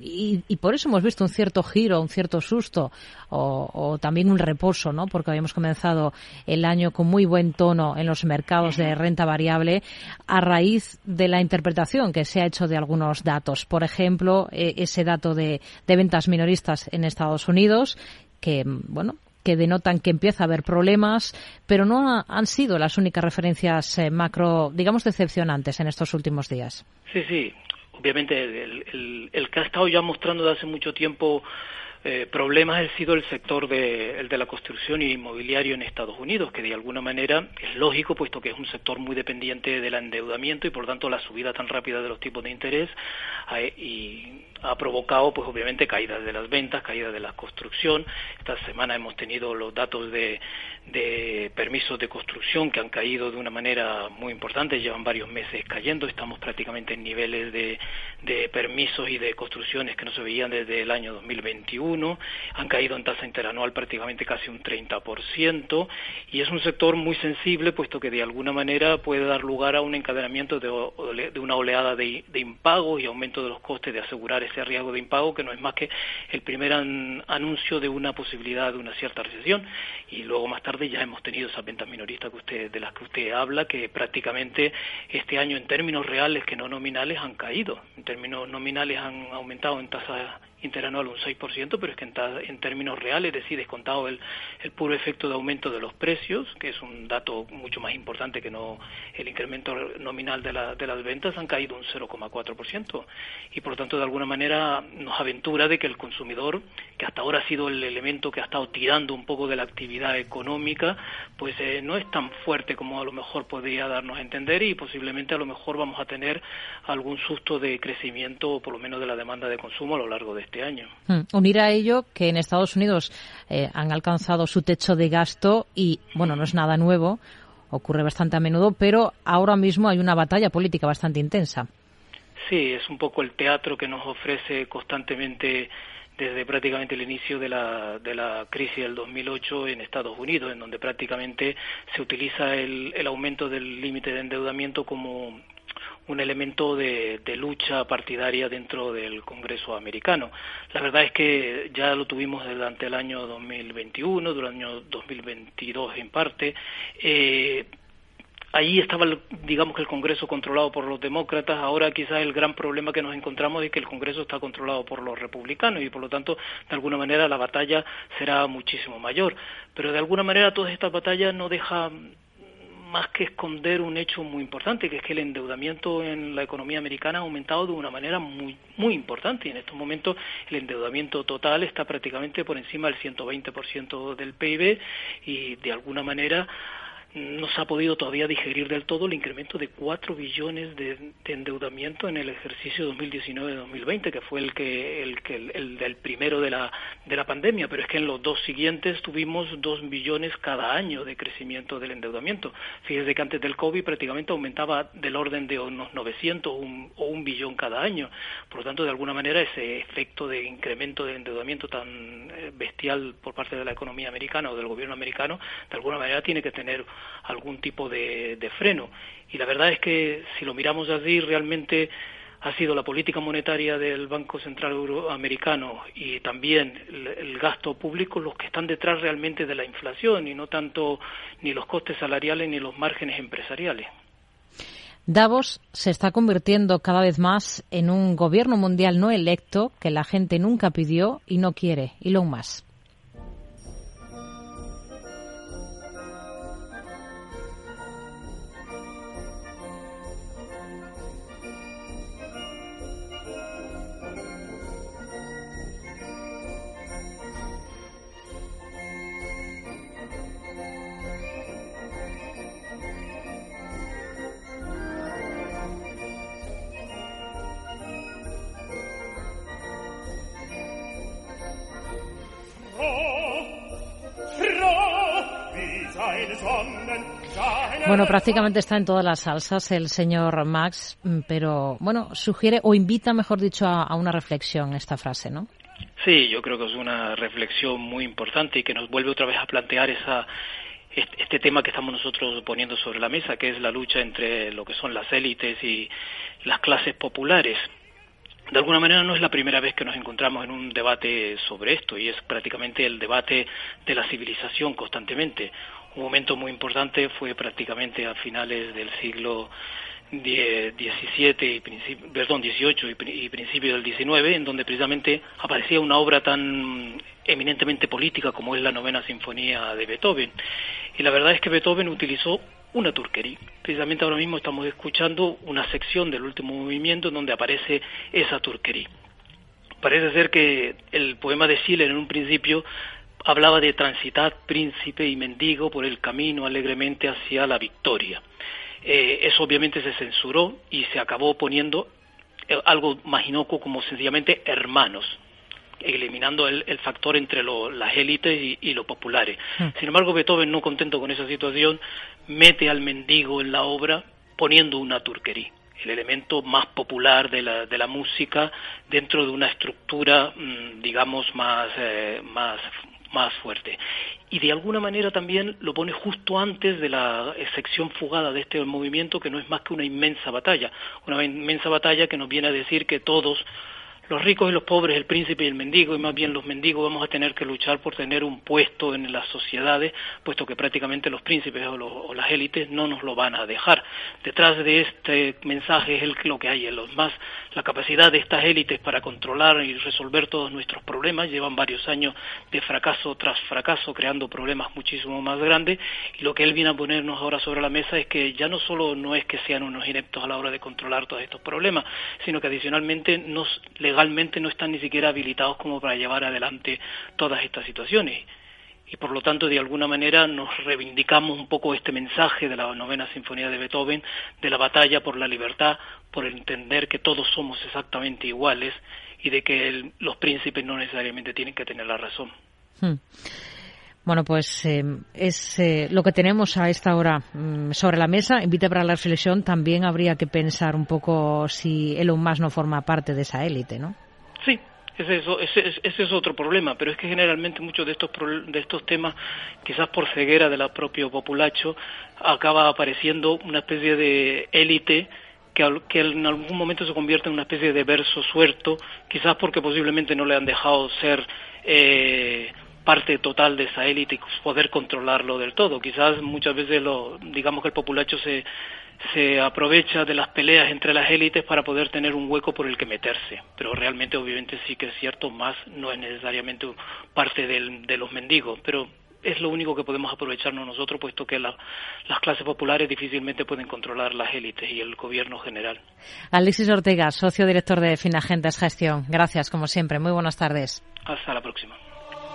Speaker 1: y, por eso hemos visto un cierto giro, un cierto susto, o, también un reposo, ¿no? Porque habíamos comenzado el año con muy buen tono en los mercados de renta variable, a raíz de la interpretación que se ha hecho de algunos datos. Por ejemplo, eh, ese dato de, de ventas minoristas en Estados Unidos, que, bueno, que denotan que empieza a haber problemas, pero no han sido las únicas referencias eh, macro, digamos, decepcionantes en estos últimos días.
Speaker 13: Sí, sí. Obviamente, el, el, que ha estado ya mostrando desde hace mucho tiempo eh, problemas ha sido el sector de, el de la construcción y inmobiliario en Estados Unidos, que de alguna manera es lógico, puesto que es un sector muy dependiente del endeudamiento y por tanto la subida tan rápida de los tipos de interés eh, y ha provocado, pues obviamente, caídas de las ventas, caídas de la construcción. Esta semana hemos tenido los datos de, permisos de construcción que han caído de una manera muy importante, llevan varios meses cayendo, estamos prácticamente en niveles de, permisos y de construcciones que no se veían desde el año 2021, han caído en tasa interanual prácticamente casi un 30% y es un sector muy sensible puesto que de alguna manera puede dar lugar a un encadenamiento de, una oleada de impagos y aumento de los costes de asegurar ese riesgo de impago, que no es más que el primer anuncio de una posibilidad de una cierta recesión. Y luego más tarde ya hemos tenido esas ventas minoristas que usted, de las que usted habla, que prácticamente este año en términos reales que no nominales han caído. En términos nominales han aumentado en tasas interanual un 6%, pero es que en, términos reales, es decir, descontado el, el, puro efecto de aumento de los precios, que es un dato mucho más importante que no el incremento nominal de, la, de las ventas, han caído un 0,4%. Y por lo tanto, de alguna manera, nos aventura de que el consumidor, que hasta ahora ha sido el elemento que ha estado tirando un poco de la actividad económica, pues eh, no es tan fuerte como a lo mejor podría darnos a entender y posiblemente a lo mejor vamos a tener algún susto de crecimiento, o por lo menos de la demanda de consumo a lo largo de este este año.
Speaker 1: Hmm. Unir a ello que en Estados Unidos eh, han alcanzado su techo de gasto y, bueno, no es nada nuevo, ocurre bastante a menudo, pero ahora mismo hay una batalla política bastante intensa.
Speaker 13: Sí, es un poco el teatro que nos ofrece constantemente desde prácticamente el inicio de la, de la crisis del 2008 en Estados Unidos, en donde prácticamente se utiliza el, el aumento del límite de endeudamiento como un elemento de, lucha partidaria dentro del Congreso americano. La verdad es que ya lo tuvimos durante el año 2021, durante el año 2022 en parte. Eh, ahí estaba, digamos que el Congreso controlado por los demócratas, ahora quizás el gran problema que nos encontramos es que el Congreso está controlado por los republicanos y por lo tanto, de alguna manera, la batalla será muchísimo mayor. Pero de alguna manera todas estas batallas no dejan más que esconder un hecho muy importante, que es que el endeudamiento en la economía americana ha aumentado de una manera muy, muy importante. Y en estos momentos el endeudamiento total está prácticamente por encima del 120% del PIB y de alguna manera no se ha podido todavía digerir del todo el incremento de 4 billones de, endeudamiento en el ejercicio 2019-2020, que fue el que el, que el, primero de la de la pandemia, pero es que en los dos siguientes tuvimos 2 billones cada año de crecimiento del endeudamiento. Fíjese que antes del COVID prácticamente aumentaba del orden de unos 900 o un, billón cada año. Por lo tanto, de alguna manera ese efecto de incremento del endeudamiento tan eh, bestial por parte de la economía americana o del gobierno americano, de alguna manera tiene que tener algún tipo de, freno. Y la verdad es que si lo miramos así, realmente ha sido la política monetaria del Banco Central Euroamericano y también el, gasto público los que están detrás realmente de la inflación y no tanto ni los costes salariales ni los márgenes empresariales.
Speaker 1: Davos se está convirtiendo cada vez más en un gobierno mundial no electo que la gente nunca pidió y no quiere. y lo más. Bueno, prácticamente está en todas las salsas el señor Max, mm, pero bueno, sugiere o invita, mejor dicho, a, una reflexión esta frase, ¿no?
Speaker 13: Sí, yo creo que es una reflexión muy importante y que nos vuelve otra vez a plantear esa este tema que estamos nosotros poniendo sobre la mesa, que es la lucha entre lo que son las élites y las clases populares. De alguna manera no es la primera vez que nos encontramos en un debate sobre esto y es prácticamente el debate de la civilización constantemente. Un momento muy importante fue prácticamente a finales del siglo XVII y perdón, XVIII y, principio del XIX, en donde precisamente aparecía una obra tan eminentemente política como es la novena sinfonía de Beethoven. Y la verdad es que Beethoven utilizó una turquería. Precisamente ahora mismo estamos escuchando una sección del último movimiento en donde aparece esa turquería. Parece ser que el poema de Schiller en un principio hablaba de transitar príncipe y mendigo por el camino alegremente hacia la victoria. Eh, eso obviamente se censuró y se acabó poniendo eh, algo más inocuo como sencillamente hermanos, eliminando el, factor entre las élites y, los populares. Hmm. Sin embargo, Beethoven, no contento con esa situación, mete al mendigo en la obra poniendo una turquería el elemento más popular de la, de la música dentro de una estructura, mm, digamos, más, eh, más más fuerte. Y de alguna manera también lo pone justo antes de la sección fugada de este movimiento, que no es más que una inmensa batalla, una inmensa batalla que nos viene a decir que todos los ricos y los pobres, el príncipe y el mendigo, y más bien los mendigos vamos a tener que luchar por tener un puesto en las sociedades, puesto que prácticamente los príncipes o, las élites no nos lo van a dejar. Detrás de este mensaje es el, lo que hay en los más, la capacidad de estas élites para controlar y resolver todos nuestros problemas, llevan varios años de fracaso tras fracaso, creando problemas muchísimo más grandes, y lo que él viene a ponernos ahora sobre la mesa es que ya no solo no es que sean unos ineptos a la hora de controlar todos estos problemas, sino que adicionalmente nos le legalmente no están ni siquiera habilitados como para llevar adelante todas estas situaciones. Y por lo tanto, de alguna manera, nos reivindicamos un poco este mensaje de la novena sinfonía de Beethoven, de la batalla por la libertad, por entender que todos somos exactamente iguales y de que los príncipes no necesariamente tienen que tener la razón. Hmm.
Speaker 1: Bueno, pues eh, es eh, lo que tenemos a esta hora mm, sobre la mesa. Invita para la reflexión. También habría que pensar un poco si Elon Musk no forma parte de esa élite, ¿no?
Speaker 13: Sí, ese es, ese, es otro problema, pero es que generalmente muchos de estos, de estos temas, quizás por ceguera de la propio populacho, acaba apareciendo una especie de élite que, que, en algún momento se convierte en una especie de verso suelto, quizás porque posiblemente no le han dejado ser eh, parte total de esa élite y poder controlarlo del todo. Quizás muchas veces lo, digamos que el populacho se, se aprovecha de las peleas entre las élites para poder tener un hueco por el que meterse. Pero realmente, obviamente, sí que es cierto, más no es necesariamente parte del, de los mendigos. Pero es lo único que podemos aprovecharnos nosotros, puesto que las clases populares difícilmente pueden controlar las élites y el gobierno general.
Speaker 1: Alexis Ortega, socio director de Finagentes Gestión. Gracias, como siempre. Muy buenas tardes.
Speaker 13: Hasta la próxima.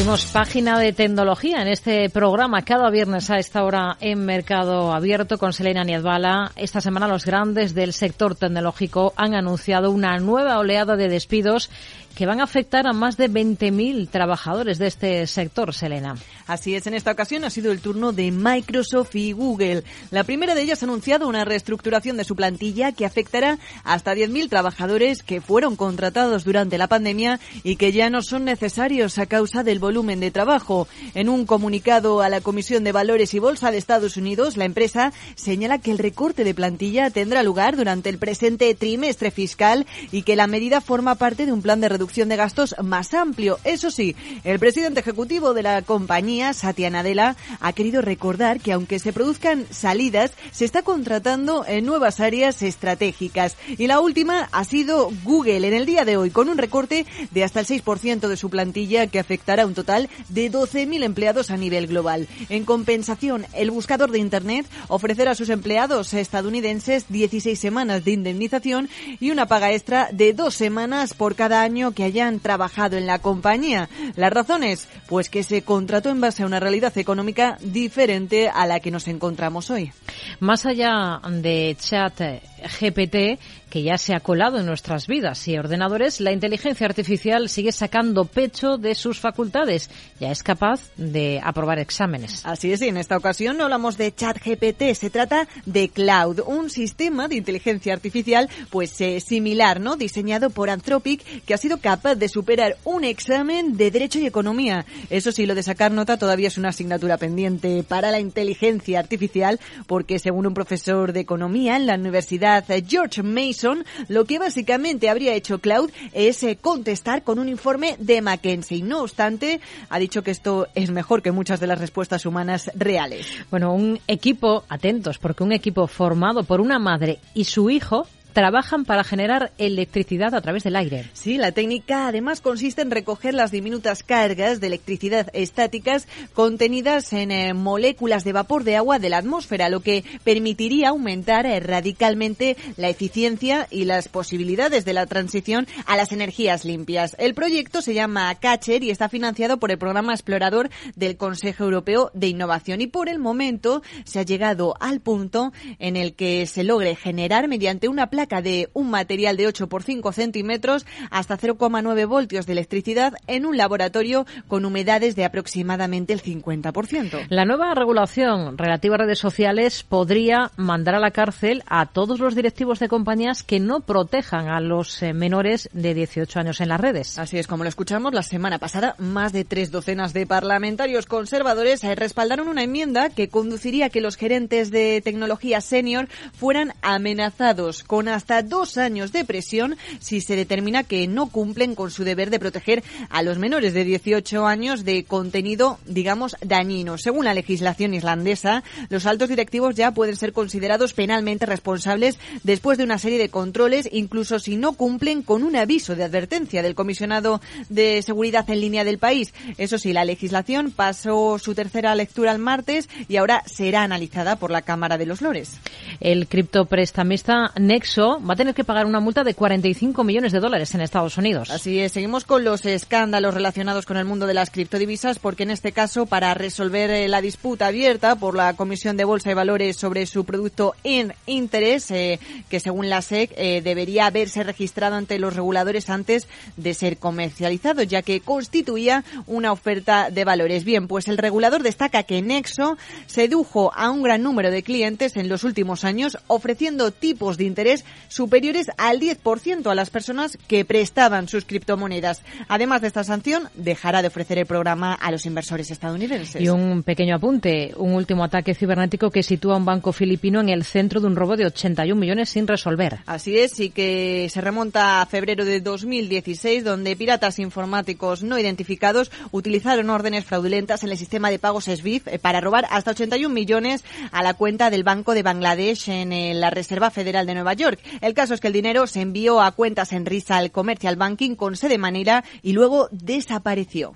Speaker 1: Abrimos página de tecnología en este programa cada viernes a esta hora en Mercado Abierto con Selena Niedbala. Esta semana los grandes del sector tecnológico han anunciado una nueva oleada de despidos que van a afectar a más de 20.000 trabajadores de este sector, Selena.
Speaker 10: Así es, en esta ocasión ha sido el turno de Microsoft y Google. La primera de ellas ha anunciado una reestructuración de su plantilla que afectará hasta 10.000 trabajadores que fueron contratados durante la pandemia y que ya no son necesarios a causa del volumen de trabajo. En un comunicado a la Comisión de Valores y Bolsa de Estados Unidos, la empresa señala que el recorte de plantilla tendrá lugar durante el presente trimestre fiscal y que la medida forma parte de un plan de reducción de gastos más amplio. Eso sí, el presidente ejecutivo de la compañía, Satya Nadella, ha querido recordar que aunque se produzcan salidas, se está contratando en nuevas áreas estratégicas. Y la última ha sido Google en el día de hoy, con un recorte de hasta el 6% de su plantilla que afectará a un total de 12.000 empleados a nivel global. En compensación, el buscador de Internet ofrecerá a sus empleados estadounidenses 16 semanas de indemnización y una paga extra de dos semanas por cada año que hayan trabajado en la compañía. Las razones, pues que se contrató en base a una realidad económica diferente a la que nos encontramos hoy.
Speaker 1: Más allá de chat GPT, que ya se ha colado en nuestras vidas y ordenadores, la inteligencia artificial sigue sacando pecho de sus facultades. Ya es capaz de aprobar exámenes.
Speaker 10: Así es, y en esta ocasión no hablamos de ChatGPT, se trata de Cloud, un sistema de inteligencia artificial pues eh, similar, ¿no? Diseñado por Anthropic, que ha sido capaz de superar un examen de Derecho y Economía. Eso sí, lo de sacar nota todavía es una asignatura pendiente para la inteligencia artificial, porque según un profesor de Economía en la Universidad George Mason, lo que básicamente habría hecho Cloud es eh, contestar con un informe de McKinsey. No obstante, ha dicho que esto es mejor que muchas de las respuestas humanas reales.
Speaker 1: Bueno, un equipo, atentos, porque un equipo formado por una madre y su hijo trabajan para generar electricidad a través del aire.
Speaker 10: Sí, la técnica además consiste en recoger las diminutas cargas de electricidad estáticas contenidas en eh, moléculas de vapor de agua de la atmósfera, lo que permitiría aumentar eh, radicalmente la eficiencia y las posibilidades de la transición a las energías limpias. El proyecto se llama Catcher y está financiado por el programa explorador del Consejo Europeo de Innovación y por el momento se ha llegado al punto en el que se logre generar mediante una placa de un material de 8 por 5 centímetros hasta 0,9 voltios de electricidad en un laboratorio con humedades de aproximadamente el 50%.
Speaker 1: La nueva regulación relativa a redes sociales podría mandar a la cárcel a todos los directivos de compañías que no protejan a los eh, menores de 18 años en las redes.
Speaker 10: Así es, como lo escuchamos la semana pasada, más de tres docenas de parlamentarios conservadores eh, respaldaron una enmienda que conduciría a que los gerentes de tecnología senior fueran amenazados con hasta dos años de presión si se determina que no cumplen con su deber de proteger a los menores de 18 años de contenido, digamos, dañino. Según la legislación islandesa, los altos directivos ya pueden ser considerados penalmente responsables después de una serie de controles, incluso si no cumplen con un aviso de advertencia del comisionado de seguridad en línea del país. Eso sí, la legislación pasó su tercera lectura el martes y ahora será analizada por la Cámara de los Lores.
Speaker 1: El criptoprestamista Nexo va a tener que pagar una multa de 45 millones de dólares en Estados Unidos.
Speaker 10: Así es, seguimos con los escándalos relacionados con el mundo de las criptodivisas, porque en este caso, para resolver eh, la disputa abierta por la Comisión de Bolsa y Valores sobre su producto en interés, eh, que según la SEC eh, debería haberse registrado ante los reguladores antes de ser comercializado, ya que constituía una oferta de valores. Bien, pues el regulador destaca que Nexo sedujo a un gran número de clientes en los últimos años, ofreciendo tipos de interés superiores al 10% a las personas que prestaban sus criptomonedas. Además de esta sanción, dejará de ofrecer el programa a los inversores estadounidenses.
Speaker 1: Y un pequeño apunte, un último ataque cibernético que sitúa a un banco filipino en el centro de un robo de 81 millones sin resolver.
Speaker 10: Así es, y que se remonta a febrero de 2016, donde piratas informáticos no identificados utilizaron órdenes fraudulentas en el sistema de pagos SWIFT eh, para robar hasta 81 millones a la cuenta del Banco de Bangladesh en eh, la Reserva Federal de Nueva York. El caso es que el dinero se envió a cuentas en Risa al Commercial Banking con sede Manera y luego desapareció.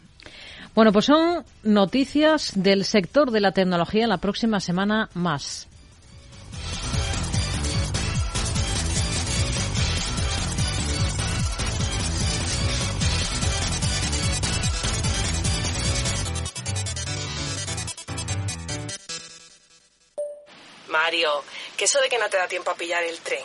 Speaker 1: Bueno, pues son noticias del sector de la tecnología en la próxima semana más.
Speaker 14: Mario, que eso de que no te da tiempo a pillar el tren.